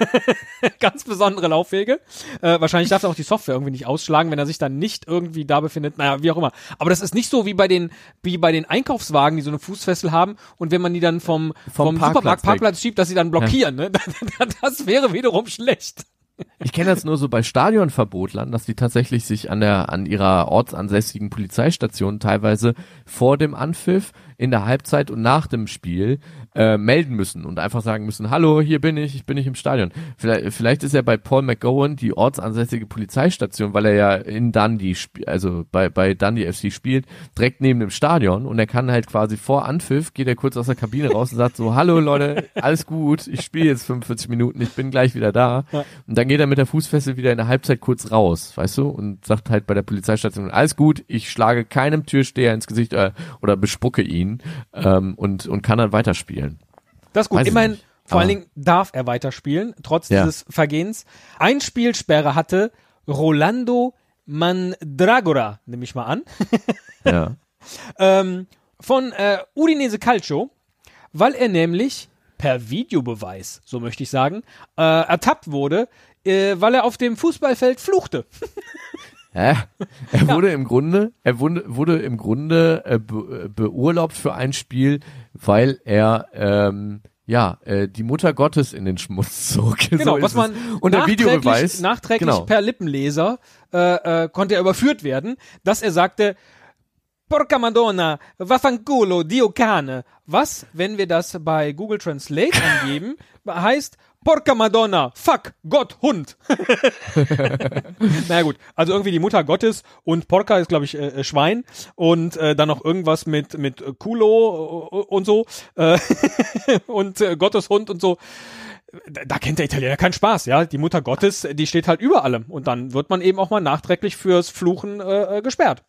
Ganz besondere Laufwege. Äh, wahrscheinlich darf er auch die Software irgendwie nicht ausschlagen, wenn er sich dann nicht irgendwie da befindet. Naja, wie auch immer. Aber das ist nicht so wie bei den, wie bei den Einkaufswagen, die so eine Fußfessel haben und wenn man die dann vom, Vom vom, Parkplatz Supermarkt. Parkplatz schiebt, dass sie dann blockieren. Ne? Das wäre wiederum schlecht. Ich kenne das nur so bei Stadionverbotlern, dass die tatsächlich sich an der an ihrer ortsansässigen Polizeistation teilweise vor dem Anpfiff, in der Halbzeit und nach dem Spiel äh, melden müssen und einfach sagen müssen, hallo, hier bin ich, ich bin nicht im Stadion. Vielleicht, vielleicht ist ja bei Paul McGowan die ortsansässige Polizeistation, weil er ja in Dundee, also bei, bei Dundee FC spielt, direkt neben dem Stadion und er kann halt quasi vor Anpfiff, geht er kurz aus der Kabine raus und sagt so, hallo Leute, alles gut, ich spiele jetzt 45 Minuten, ich bin gleich wieder da. Und dann geht er mit der Fußfessel wieder in der Halbzeit kurz raus, weißt du, und sagt halt bei der Polizeistation, alles gut, ich schlage keinem Türsteher ins Gesicht äh, oder bespucke ihn ähm, und, und kann dann weiterspielen. Das ist gut. Weiß Immerhin, vor allen Dingen darf er weiterspielen, trotz Ja. dieses Vergehens. Ein Spielsperre hatte Rolando Mandragora, nehme ich mal an, Ja. ähm, von äh, Udinese Calcio, weil er nämlich per Videobeweis, so möchte ich sagen, äh, ertappt wurde, äh, weil er auf dem Fußballfeld fluchte. Hä? Er wurde im Grunde, er wurde, wurde im Grunde äh, be, beurlaubt für ein Spiel, weil er ähm, ja äh, die Mutter Gottes in den Schmutz zog. Genau, so was man und der nachträglich, Videobeweis nachträglich genau. per Lippenleser äh, äh, konnte er überführt werden, dass er sagte, Porca Madonna, Vaffanculo, Dio cane. Was, wenn wir das bei Google Translate angeben, heißt Porca Madonna, fuck, Gott, Hund. naja gut, also irgendwie die Mutter Gottes und Porca ist glaube ich äh, äh, Schwein und äh, dann noch irgendwas mit mit äh, Culo äh, und so äh, und äh, Gottes Hund und so da, kennt der Italiener keinen Spaß, ja. Die Mutter Gottes, die steht halt über allem. Und dann wird man eben auch mal nachträglich fürs Fluchen äh, gesperrt.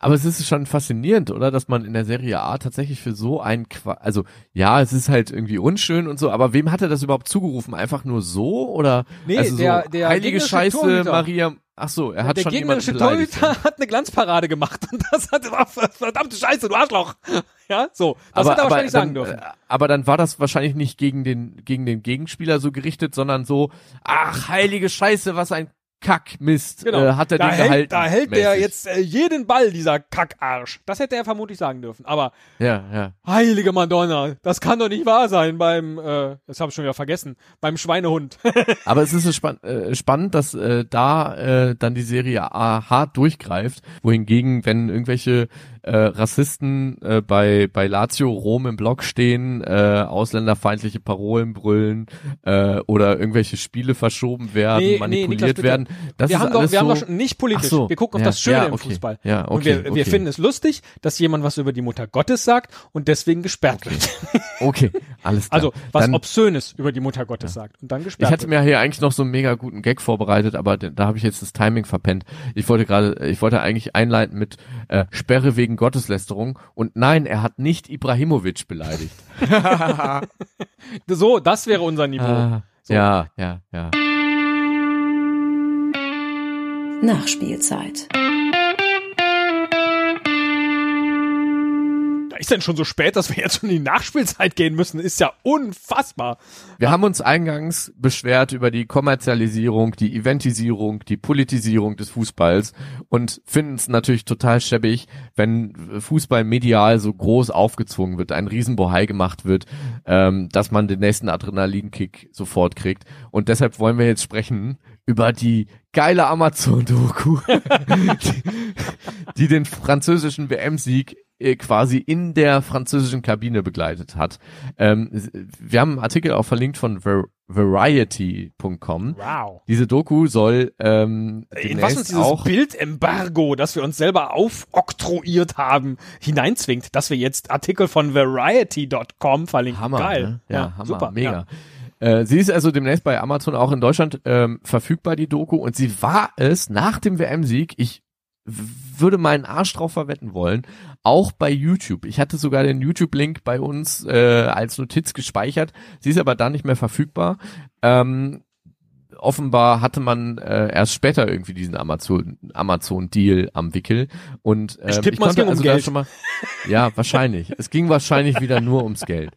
Aber es ist schon faszinierend, oder, dass man in der Serie A tatsächlich für so ein Qua also ja, es ist halt irgendwie unschön und so, aber wem hat er das überhaupt zugerufen? Einfach nur so oder Nee, also so der- der heilige Scheiße Torhüter. Maria Ach so, er hat der schon gegnerische. Torhüter hat eine Glanzparade gemacht und das hat verdammte Scheiße, du Arschloch. Ja, so. Das hat er wahrscheinlich sagen dann, dürfen. äh, Aber dann war das wahrscheinlich nicht gegen den, gegen den Gegenspieler so gerichtet, sondern so, ach, heilige Scheiße, was ein Kackmist, Genau. äh, hat er da den hält, gehalten. Da hält der mäßig. jetzt äh, jeden Ball, dieser Kackarsch. Das hätte er vermutlich sagen dürfen. Aber Ja, ja. heilige Madonna, das kann doch nicht wahr sein beim, äh, das habe ich schon wieder vergessen, beim Schweinehund. Aber es ist so spann äh, spannend, dass äh, da äh, dann die Serie A hart durchgreift, wohingegen, wenn irgendwelche äh, Rassisten äh, bei bei Lazio Rom im Block stehen, äh, ausländerfeindliche Parolen brüllen äh, oder irgendwelche Spiele verschoben werden, Nee, nee, manipuliert Niklas, bitte. werden. Das wir ist haben doch, wir haben so, doch schon nicht politisch. So, wir gucken auf ja, das Schöne ja, im okay. Fußball. Ja, okay, und wir, wir okay. finden es lustig, dass jemand was über die Mutter Gottes sagt und deswegen gesperrt wird. Okay, alles klar. Also was Dann, Obszönes über die Mutter Gottes sagt und dann ich gesperrt hatte wird. mir hier eigentlich noch so einen mega guten Gag vorbereitet, aber da habe ich jetzt das Timing verpennt. Ich wollte gerade, ich wollte eigentlich einleiten mit äh, Sperre wegen Gotteslästerung und nein, er hat nicht Ibrahimovic beleidigt. So, das wäre unser Niveau. Ah, So. Ja, ja, ja. Nachspielzeit. Ist denn schon so spät, dass wir jetzt schon in die Nachspielzeit gehen müssen. Ist ja unfassbar. Wir haben uns eingangs beschwert über die Kommerzialisierung, die Eventisierung, die Politisierung des Fußballs und finden es natürlich total schäbig, wenn Fußball medial so groß aufgezwungen wird, ein Riesenbohai gemacht wird, ähm, dass man den nächsten Adrenalinkick sofort kriegt. Und deshalb wollen wir jetzt sprechen über die geile Amazon-Doku, die, die den französischen WM-Sieg quasi in der französischen Kabine begleitet hat. Ähm, wir haben einen Artikel auch verlinkt von Var Variety.com. Wow. Diese Doku soll ähm, In was uns dieses auch Bildembargo, das wir uns selber aufoktroyiert haben, hineinzwingt, dass wir jetzt Artikel von Variety.com verlinken. Hammer, Geil. Ne? Ja, Hammer, super. mega. Äh, sie ist also demnächst bei Amazon auch in Deutschland ähm, verfügbar, die Doku. Und sie war es nach dem WM-Sieg, ich würde meinen Arsch drauf verwetten wollen, auch bei YouTube. Ich hatte sogar den YouTube-Link bei uns äh, als Notiz gespeichert. Sie ist aber da nicht mehr verfügbar. Ähm, offenbar hatte man äh, erst später irgendwie diesen Amazon Amazon Deal am Wickel und ähm, Ich tipp ich konnte ging um also da Geld. schon mal ja wahrscheinlich es ging wahrscheinlich wieder nur ums Geld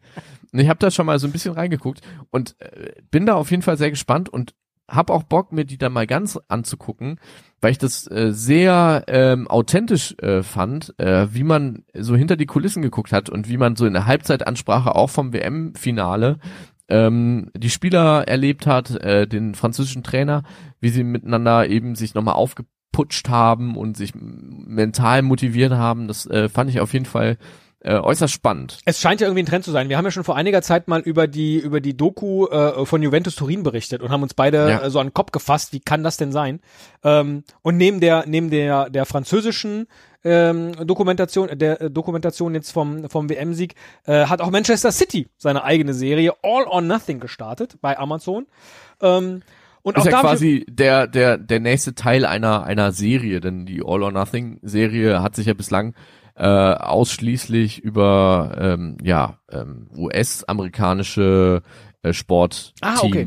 und ich habe da schon mal so ein bisschen reingeguckt und äh, bin da auf jeden Fall sehr gespannt und habe auch Bock mir die dann mal ganz anzugucken weil ich das äh, sehr ähm, authentisch äh, fand äh, wie man so hinter die Kulissen geguckt hat und wie man so in der Halbzeitansprache auch vom WM-Finale ähm, die Spieler erlebt hat, äh, den französischen Trainer, wie sie miteinander eben sich nochmal aufgeputscht haben und sich mental motiviert haben. Das äh, fand ich auf jeden Fall äh, äußerst spannend. Es scheint ja irgendwie ein Trend zu sein. Wir haben ja schon vor einiger Zeit mal über die über die Doku äh, von Juventus Turin berichtet und haben uns beide Ja. äh, so an den Kopf gefasst, wie kann das denn sein? Ähm, und neben der neben der der französischen ähm, Dokumentation der äh, Dokumentation jetzt vom vom WM-Sieg äh, hat auch Manchester City seine eigene Serie All or Nothing gestartet bei Amazon. Ähm, und Ist auch ja quasi der, der, der nächste Teil einer, einer Serie, denn die All or Nothing Serie hat sich ja bislang äh, ausschließlich über ähm, ja, ähm, US-amerikanische äh, Sportteams Ah, okay.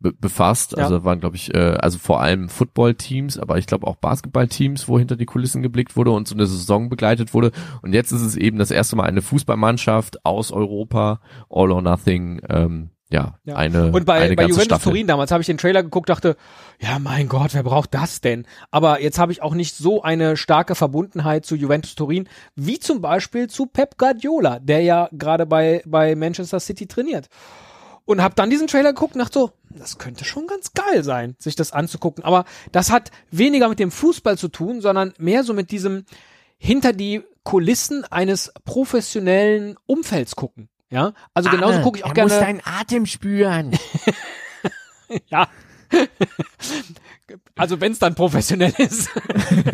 be befasst. Ja. Also waren, glaube ich, äh, also vor allem Football-Teams, aber ich glaube auch Basketball-Teams, wo hinter die Kulissen geblickt wurde und so eine Saison begleitet wurde. Und jetzt ist es eben das erste Mal eine Fußballmannschaft aus Europa, All or Nothing, ähm, ja, Ja. eine Und bei, eine bei ganze Juventus Staffel. Turin damals habe ich den Trailer geguckt, dachte, ja mein Gott, wer braucht das denn? Aber jetzt habe ich auch nicht so eine starke Verbundenheit zu Juventus Turin, wie zum Beispiel zu Pep Guardiola, der ja gerade bei, bei Manchester City trainiert. Und habe dann diesen Trailer geguckt und dachte so, das könnte schon ganz geil sein, sich das anzugucken. Aber das hat weniger mit dem Fußball zu tun, sondern mehr so mit diesem hinter die Kulissen eines professionellen Umfelds gucken. Ja, also genauso gucke ich auch gerne. Atem spüren. Ja. Also wenn es dann professionell ist.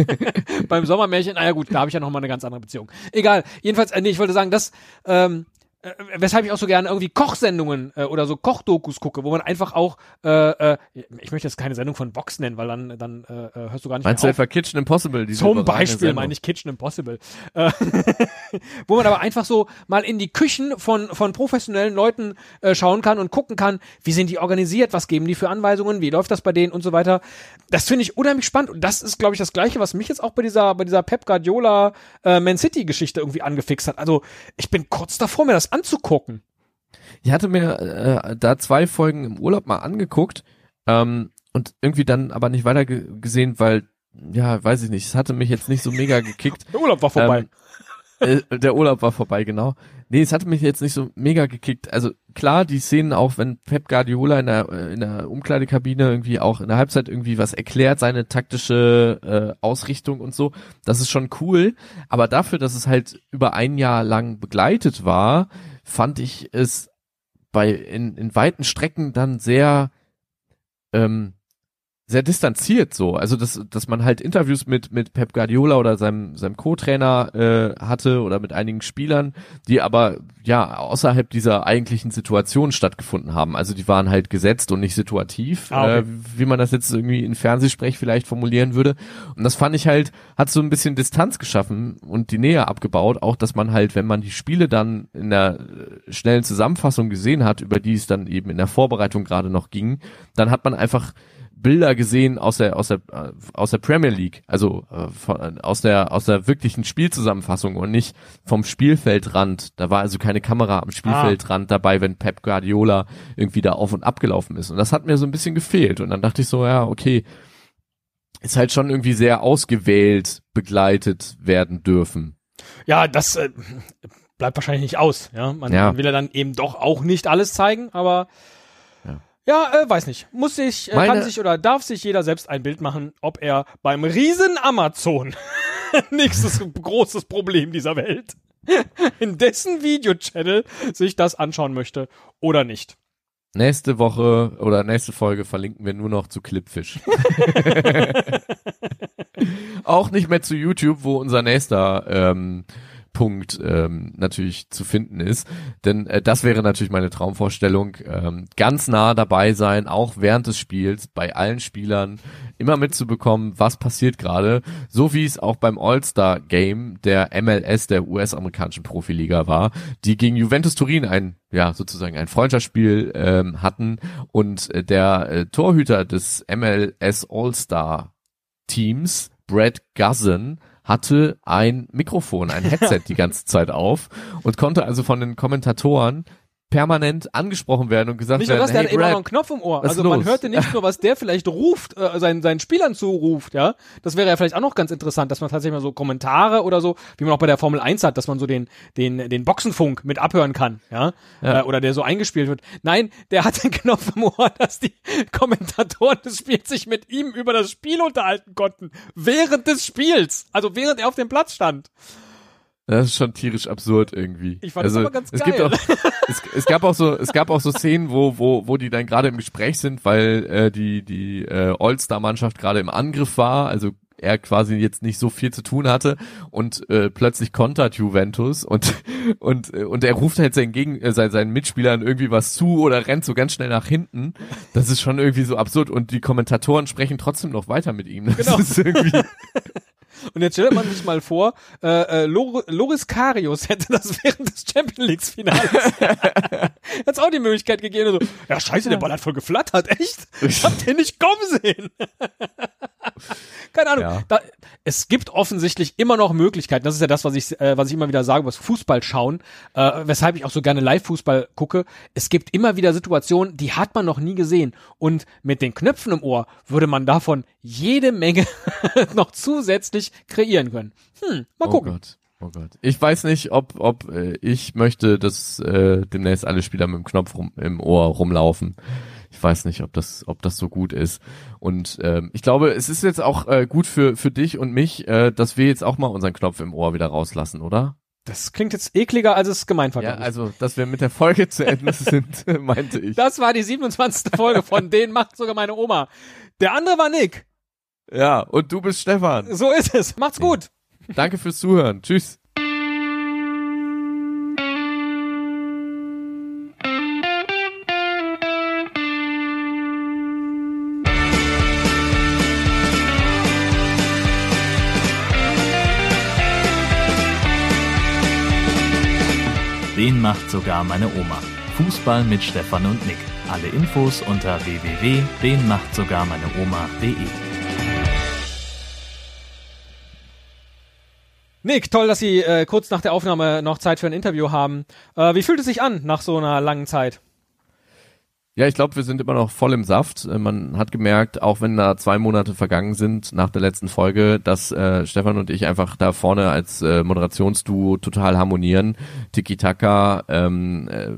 Beim Sommermärchen, naja gut, da habe ich ja noch mal eine ganz andere Beziehung. Egal. Jedenfalls, äh, nee, ich wollte sagen, dass ähm, äh, weshalb ich auch so gerne irgendwie Kochsendungen äh, oder so Kochdokus gucke, wo man einfach auch, äh, äh, ich möchte jetzt keine Sendung von Vox nennen, weil dann dann äh, äh, hörst du gar nicht Meinst du mehr auf. etwa Kitchen Impossible? Diese Zum Beispiel meine ich Kitchen Impossible. Äh, wo man aber einfach so mal in die Küchen von, von professionellen Leuten äh, schauen kann und gucken kann, wie sind die organisiert, was geben die für Anweisungen, wie läuft das bei denen und so weiter. Das finde ich unheimlich spannend und das ist, glaube ich, das Gleiche, was mich jetzt auch bei dieser, bei dieser Pep Guardiola äh, Man City Geschichte irgendwie angefixt hat. Also ich bin kurz davor, mir das anzugucken. Ich hatte mir äh, da zwei Folgen im Urlaub mal angeguckt ähm, und irgendwie dann aber nicht weiter ge gesehen, weil, ja, weiß ich nicht, es hatte mich jetzt nicht so mega gekickt. Der Urlaub war vorbei. Ähm, äh, der Urlaub war vorbei, genau. Nee, es hat mich jetzt nicht so mega gekickt. Also klar, die Szenen auch, wenn Pep Guardiola in der, äh, in der Umkleidekabine irgendwie auch in der Halbzeit irgendwie was erklärt, seine taktische äh, Ausrichtung und so, das ist schon cool. Aber dafür, dass es halt über ein Jahr lang begleitet war, fand ich es bei in, in weiten Strecken dann sehr ähm, sehr distanziert so. Also dass, dass man halt Interviews mit, mit Pep Guardiola oder seinem, seinem Co-Trainer äh, hatte oder mit einigen Spielern, die aber ja außerhalb dieser eigentlichen Situation stattgefunden haben. Also die waren halt gesetzt und nicht situativ, Ah, okay. äh, wie man das jetzt irgendwie in Fernsehsprech vielleicht formulieren würde. Und das fand ich halt, hat so ein bisschen Distanz geschaffen und die Nähe abgebaut. Auch, dass man halt, wenn man die Spiele dann in der äh, schnellen Zusammenfassung gesehen hat, über die es dann eben in der Vorbereitung gerade noch ging, dann hat man einfach Bilder gesehen aus der aus der äh, aus der Premier League, also äh, von, aus der aus der wirklichen Spielzusammenfassung und nicht vom Spielfeldrand. Da war also keine Kamera am Spielfeldrand dabei, wenn Pep Guardiola irgendwie da auf und ab gelaufen ist. Und das hat mir so ein bisschen gefehlt. Und dann dachte ich so, ja, okay, ist halt schon irgendwie sehr ausgewählt begleitet werden dürfen. Ja, das äh, bleibt wahrscheinlich nicht aus. Ja, man Ja. will ja dann eben doch auch nicht alles zeigen, aber Ja. äh, weiß nicht. Muss sich, äh, kann sich oder darf sich jeder selbst ein Bild machen, ob er beim riesen Amazon nächstes großes Problem dieser Welt in dessen Videochannel sich das anschauen möchte oder nicht. Nächste Woche oder nächste Folge verlinken wir nur noch zu Clipfish. Auch nicht mehr zu YouTube, wo unser nächster ähm, Punkt ähm, natürlich zu finden ist. Denn äh, das wäre natürlich meine Traumvorstellung. Ähm, ganz nah dabei sein, auch während des Spiels, bei allen Spielern, immer mitzubekommen, was passiert gerade. So wie es auch beim All-Star-Game der MLS, der US-amerikanischen Profiliga war, die gegen Juventus Turin ein, ja, sozusagen ein Freundschaftsspiel ähm, hatten und äh, der äh, Torhüter des MLS All-Star Teams, Brad Guzzen, hatte ein Mikrofon, ein Headset die ganze Zeit auf und konnte also von den Kommentatoren permanent angesprochen werden und gesagt Nicht nur werden, das, der hey hat immer Brad, noch einen Knopf im Ohr. Also man hörte nicht nur, was der vielleicht ruft, äh, seinen, seinen Spielern zuruft, ja. Das wäre ja vielleicht auch noch ganz interessant, dass man tatsächlich mal so Kommentare oder so, wie man auch bei der Formel 1 hat, dass man so den, den, den Boxenfunk mit abhören kann, ja. Ja. Äh, oder der so eingespielt wird. Nein, der hat den Knopf im Ohr, dass die Kommentatoren des Spiels sich mit ihm über das Spiel unterhalten konnten. Während des Spiels. Also während er auf dem Platz stand. Das ist schon tierisch absurd irgendwie. Ich fand das also, aber ganz es geil. Gibt auch, es, es gab auch so, es gab auch so Szenen, wo, wo, wo die dann gerade im Gespräch sind, weil äh, die, die äh, All-Star-Mannschaft gerade im Angriff war, also er quasi jetzt nicht so viel zu tun hatte und äh, plötzlich kontert Juventus und und äh, und er ruft halt seinen Gegen äh, seinen, seinen Mitspielern irgendwie was zu oder rennt so ganz schnell nach hinten. Das ist schon irgendwie so absurd und die Kommentatoren sprechen trotzdem noch weiter mit ihm. Das Genau. ist irgendwie Und jetzt stellt man sich mal vor, äh, äh, Lor Loris Karius hätte das während des Champions Leagues Finales. Hat's auch die Möglichkeit gegeben. So, ja, scheiße, der Ball hat voll geflattert, echt? Ich hab den nicht kommen sehen. Keine Ahnung. Ja. Da, es gibt offensichtlich immer noch Möglichkeiten. Das ist ja das, was ich, äh, was ich immer wieder sage, was Fußball schauen, äh, weshalb ich auch so gerne Live-Fußball gucke. Es gibt immer wieder Situationen, die hat man noch nie gesehen. Und mit den Knöpfen im Ohr würde man davon jede Menge noch zusätzlich kreieren können. Hm, mal Oh gucken. Gott. Oh Gott. Ich weiß nicht, ob, ob äh, ich möchte, dass äh, demnächst alle Spieler mit dem Knopf rum, im Ohr rumlaufen. Ich weiß nicht, ob das, ob das so gut ist. Und ähm, ich glaube, es ist jetzt auch äh, gut für, für dich und mich, äh, dass wir jetzt auch mal unseren Knopf im Ohr wieder rauslassen, oder? Das klingt jetzt ekliger, als es gemeint war. Ja, also, dass wir mit der Folge zu Ende sind, meinte ich. das war die 27. Folge von denen macht sogar meine Oma. Der andere war Nick. Ja, und du bist Stefan. So ist es. Macht's gut. Danke fürs Zuhören. Tschüss. Macht sogar meine Oma. Fußball mit Stefan und Nick. Alle Infos unter www.denmachtsogarmeineoma.de. Nick, toll, dass Sie äh, kurz nach der Aufnahme noch Zeit für ein Interview haben. Äh, wie fühlt es sich an nach so einer langen Zeit? Ja, ich glaube, wir sind immer noch voll im Saft. Äh, Man hat gemerkt, auch wenn da zwei Monate vergangen sind nach der letzten Folge, dass äh, Stefan und ich einfach da vorne als äh, Moderationsduo total harmonieren. Tiki-Taka, ähm, äh,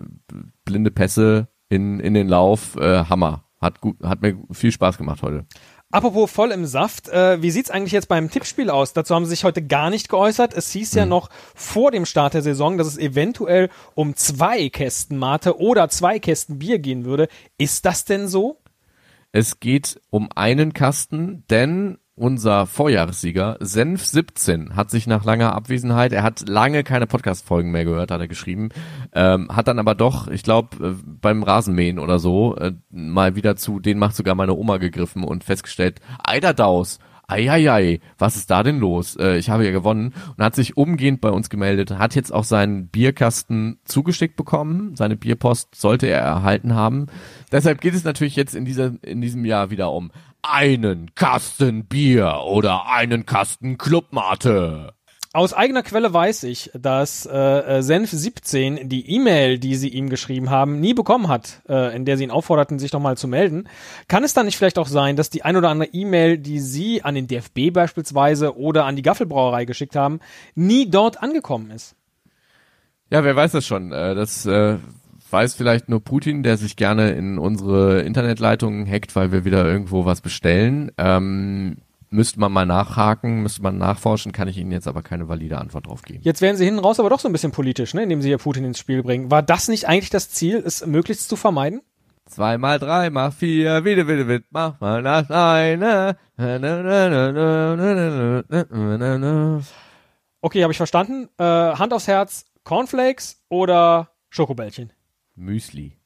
blinde Pässe in, in den Lauf, äh, Hammer. Hat, gut, hat mir viel Spaß gemacht heute. Apropos voll im Saft, äh, wie sieht's eigentlich jetzt beim Tippspiel aus? Dazu haben sie sich heute gar nicht geäußert. Es hieß ja noch vor dem Start der Saison, dass es eventuell um zwei Kästen Mate oder zwei Kästen Bier gehen würde. Ist das denn so? Es geht um einen Kasten, denn unser Vorjahressieger, Senf 17, hat sich nach langer Abwesenheit, er hat lange keine Podcast-Folgen mehr gehört, hat er geschrieben, ähm, hat dann aber doch, ich glaube, äh, beim Rasenmähen oder so, äh, mal wieder zu, den macht sogar meine Oma gegriffen und festgestellt, Eiderdaus, Eieiei, was ist da denn los? Äh, ich habe ja gewonnen und hat sich umgehend bei uns gemeldet, hat jetzt auch seinen Bierkasten zugeschickt bekommen, seine Bierpost sollte er erhalten haben. Deshalb geht es natürlich jetzt in, dieser, in diesem Jahr wieder um einen Kasten Bier oder einen Kasten Clubmate. Aus eigener Quelle weiß ich, dass äh, äh, Senf 17 die E-Mail, die sie ihm geschrieben haben, nie bekommen hat, äh, in der sie ihn aufforderten, sich doch mal zu melden. Kann es dann nicht vielleicht auch sein, dass die ein oder andere E-Mail, die sie an den DFB beispielsweise oder an die Gaffelbrauerei geschickt haben, nie dort angekommen ist? Ja, wer weiß das schon. Äh, Das äh, weiß vielleicht nur Putin, der sich gerne in unsere Internetleitungen hackt, weil wir wieder irgendwo was bestellen. Ähm, müsste man mal nachhaken, müsste man nachforschen, kann ich Ihnen jetzt aber keine valide Antwort drauf geben. Jetzt werden Sie hinten raus aber doch so ein bisschen politisch, ne, indem Sie hier Putin ins Spiel bringen. War das nicht eigentlich das Ziel, es möglichst zu vermeiden? Zwei mal drei, mach vier, wieder, wieder, wieder, mach mal nach eine. Okay, habe ich verstanden. Äh, Hand aufs Herz, Cornflakes oder Schokobällchen? Müsli.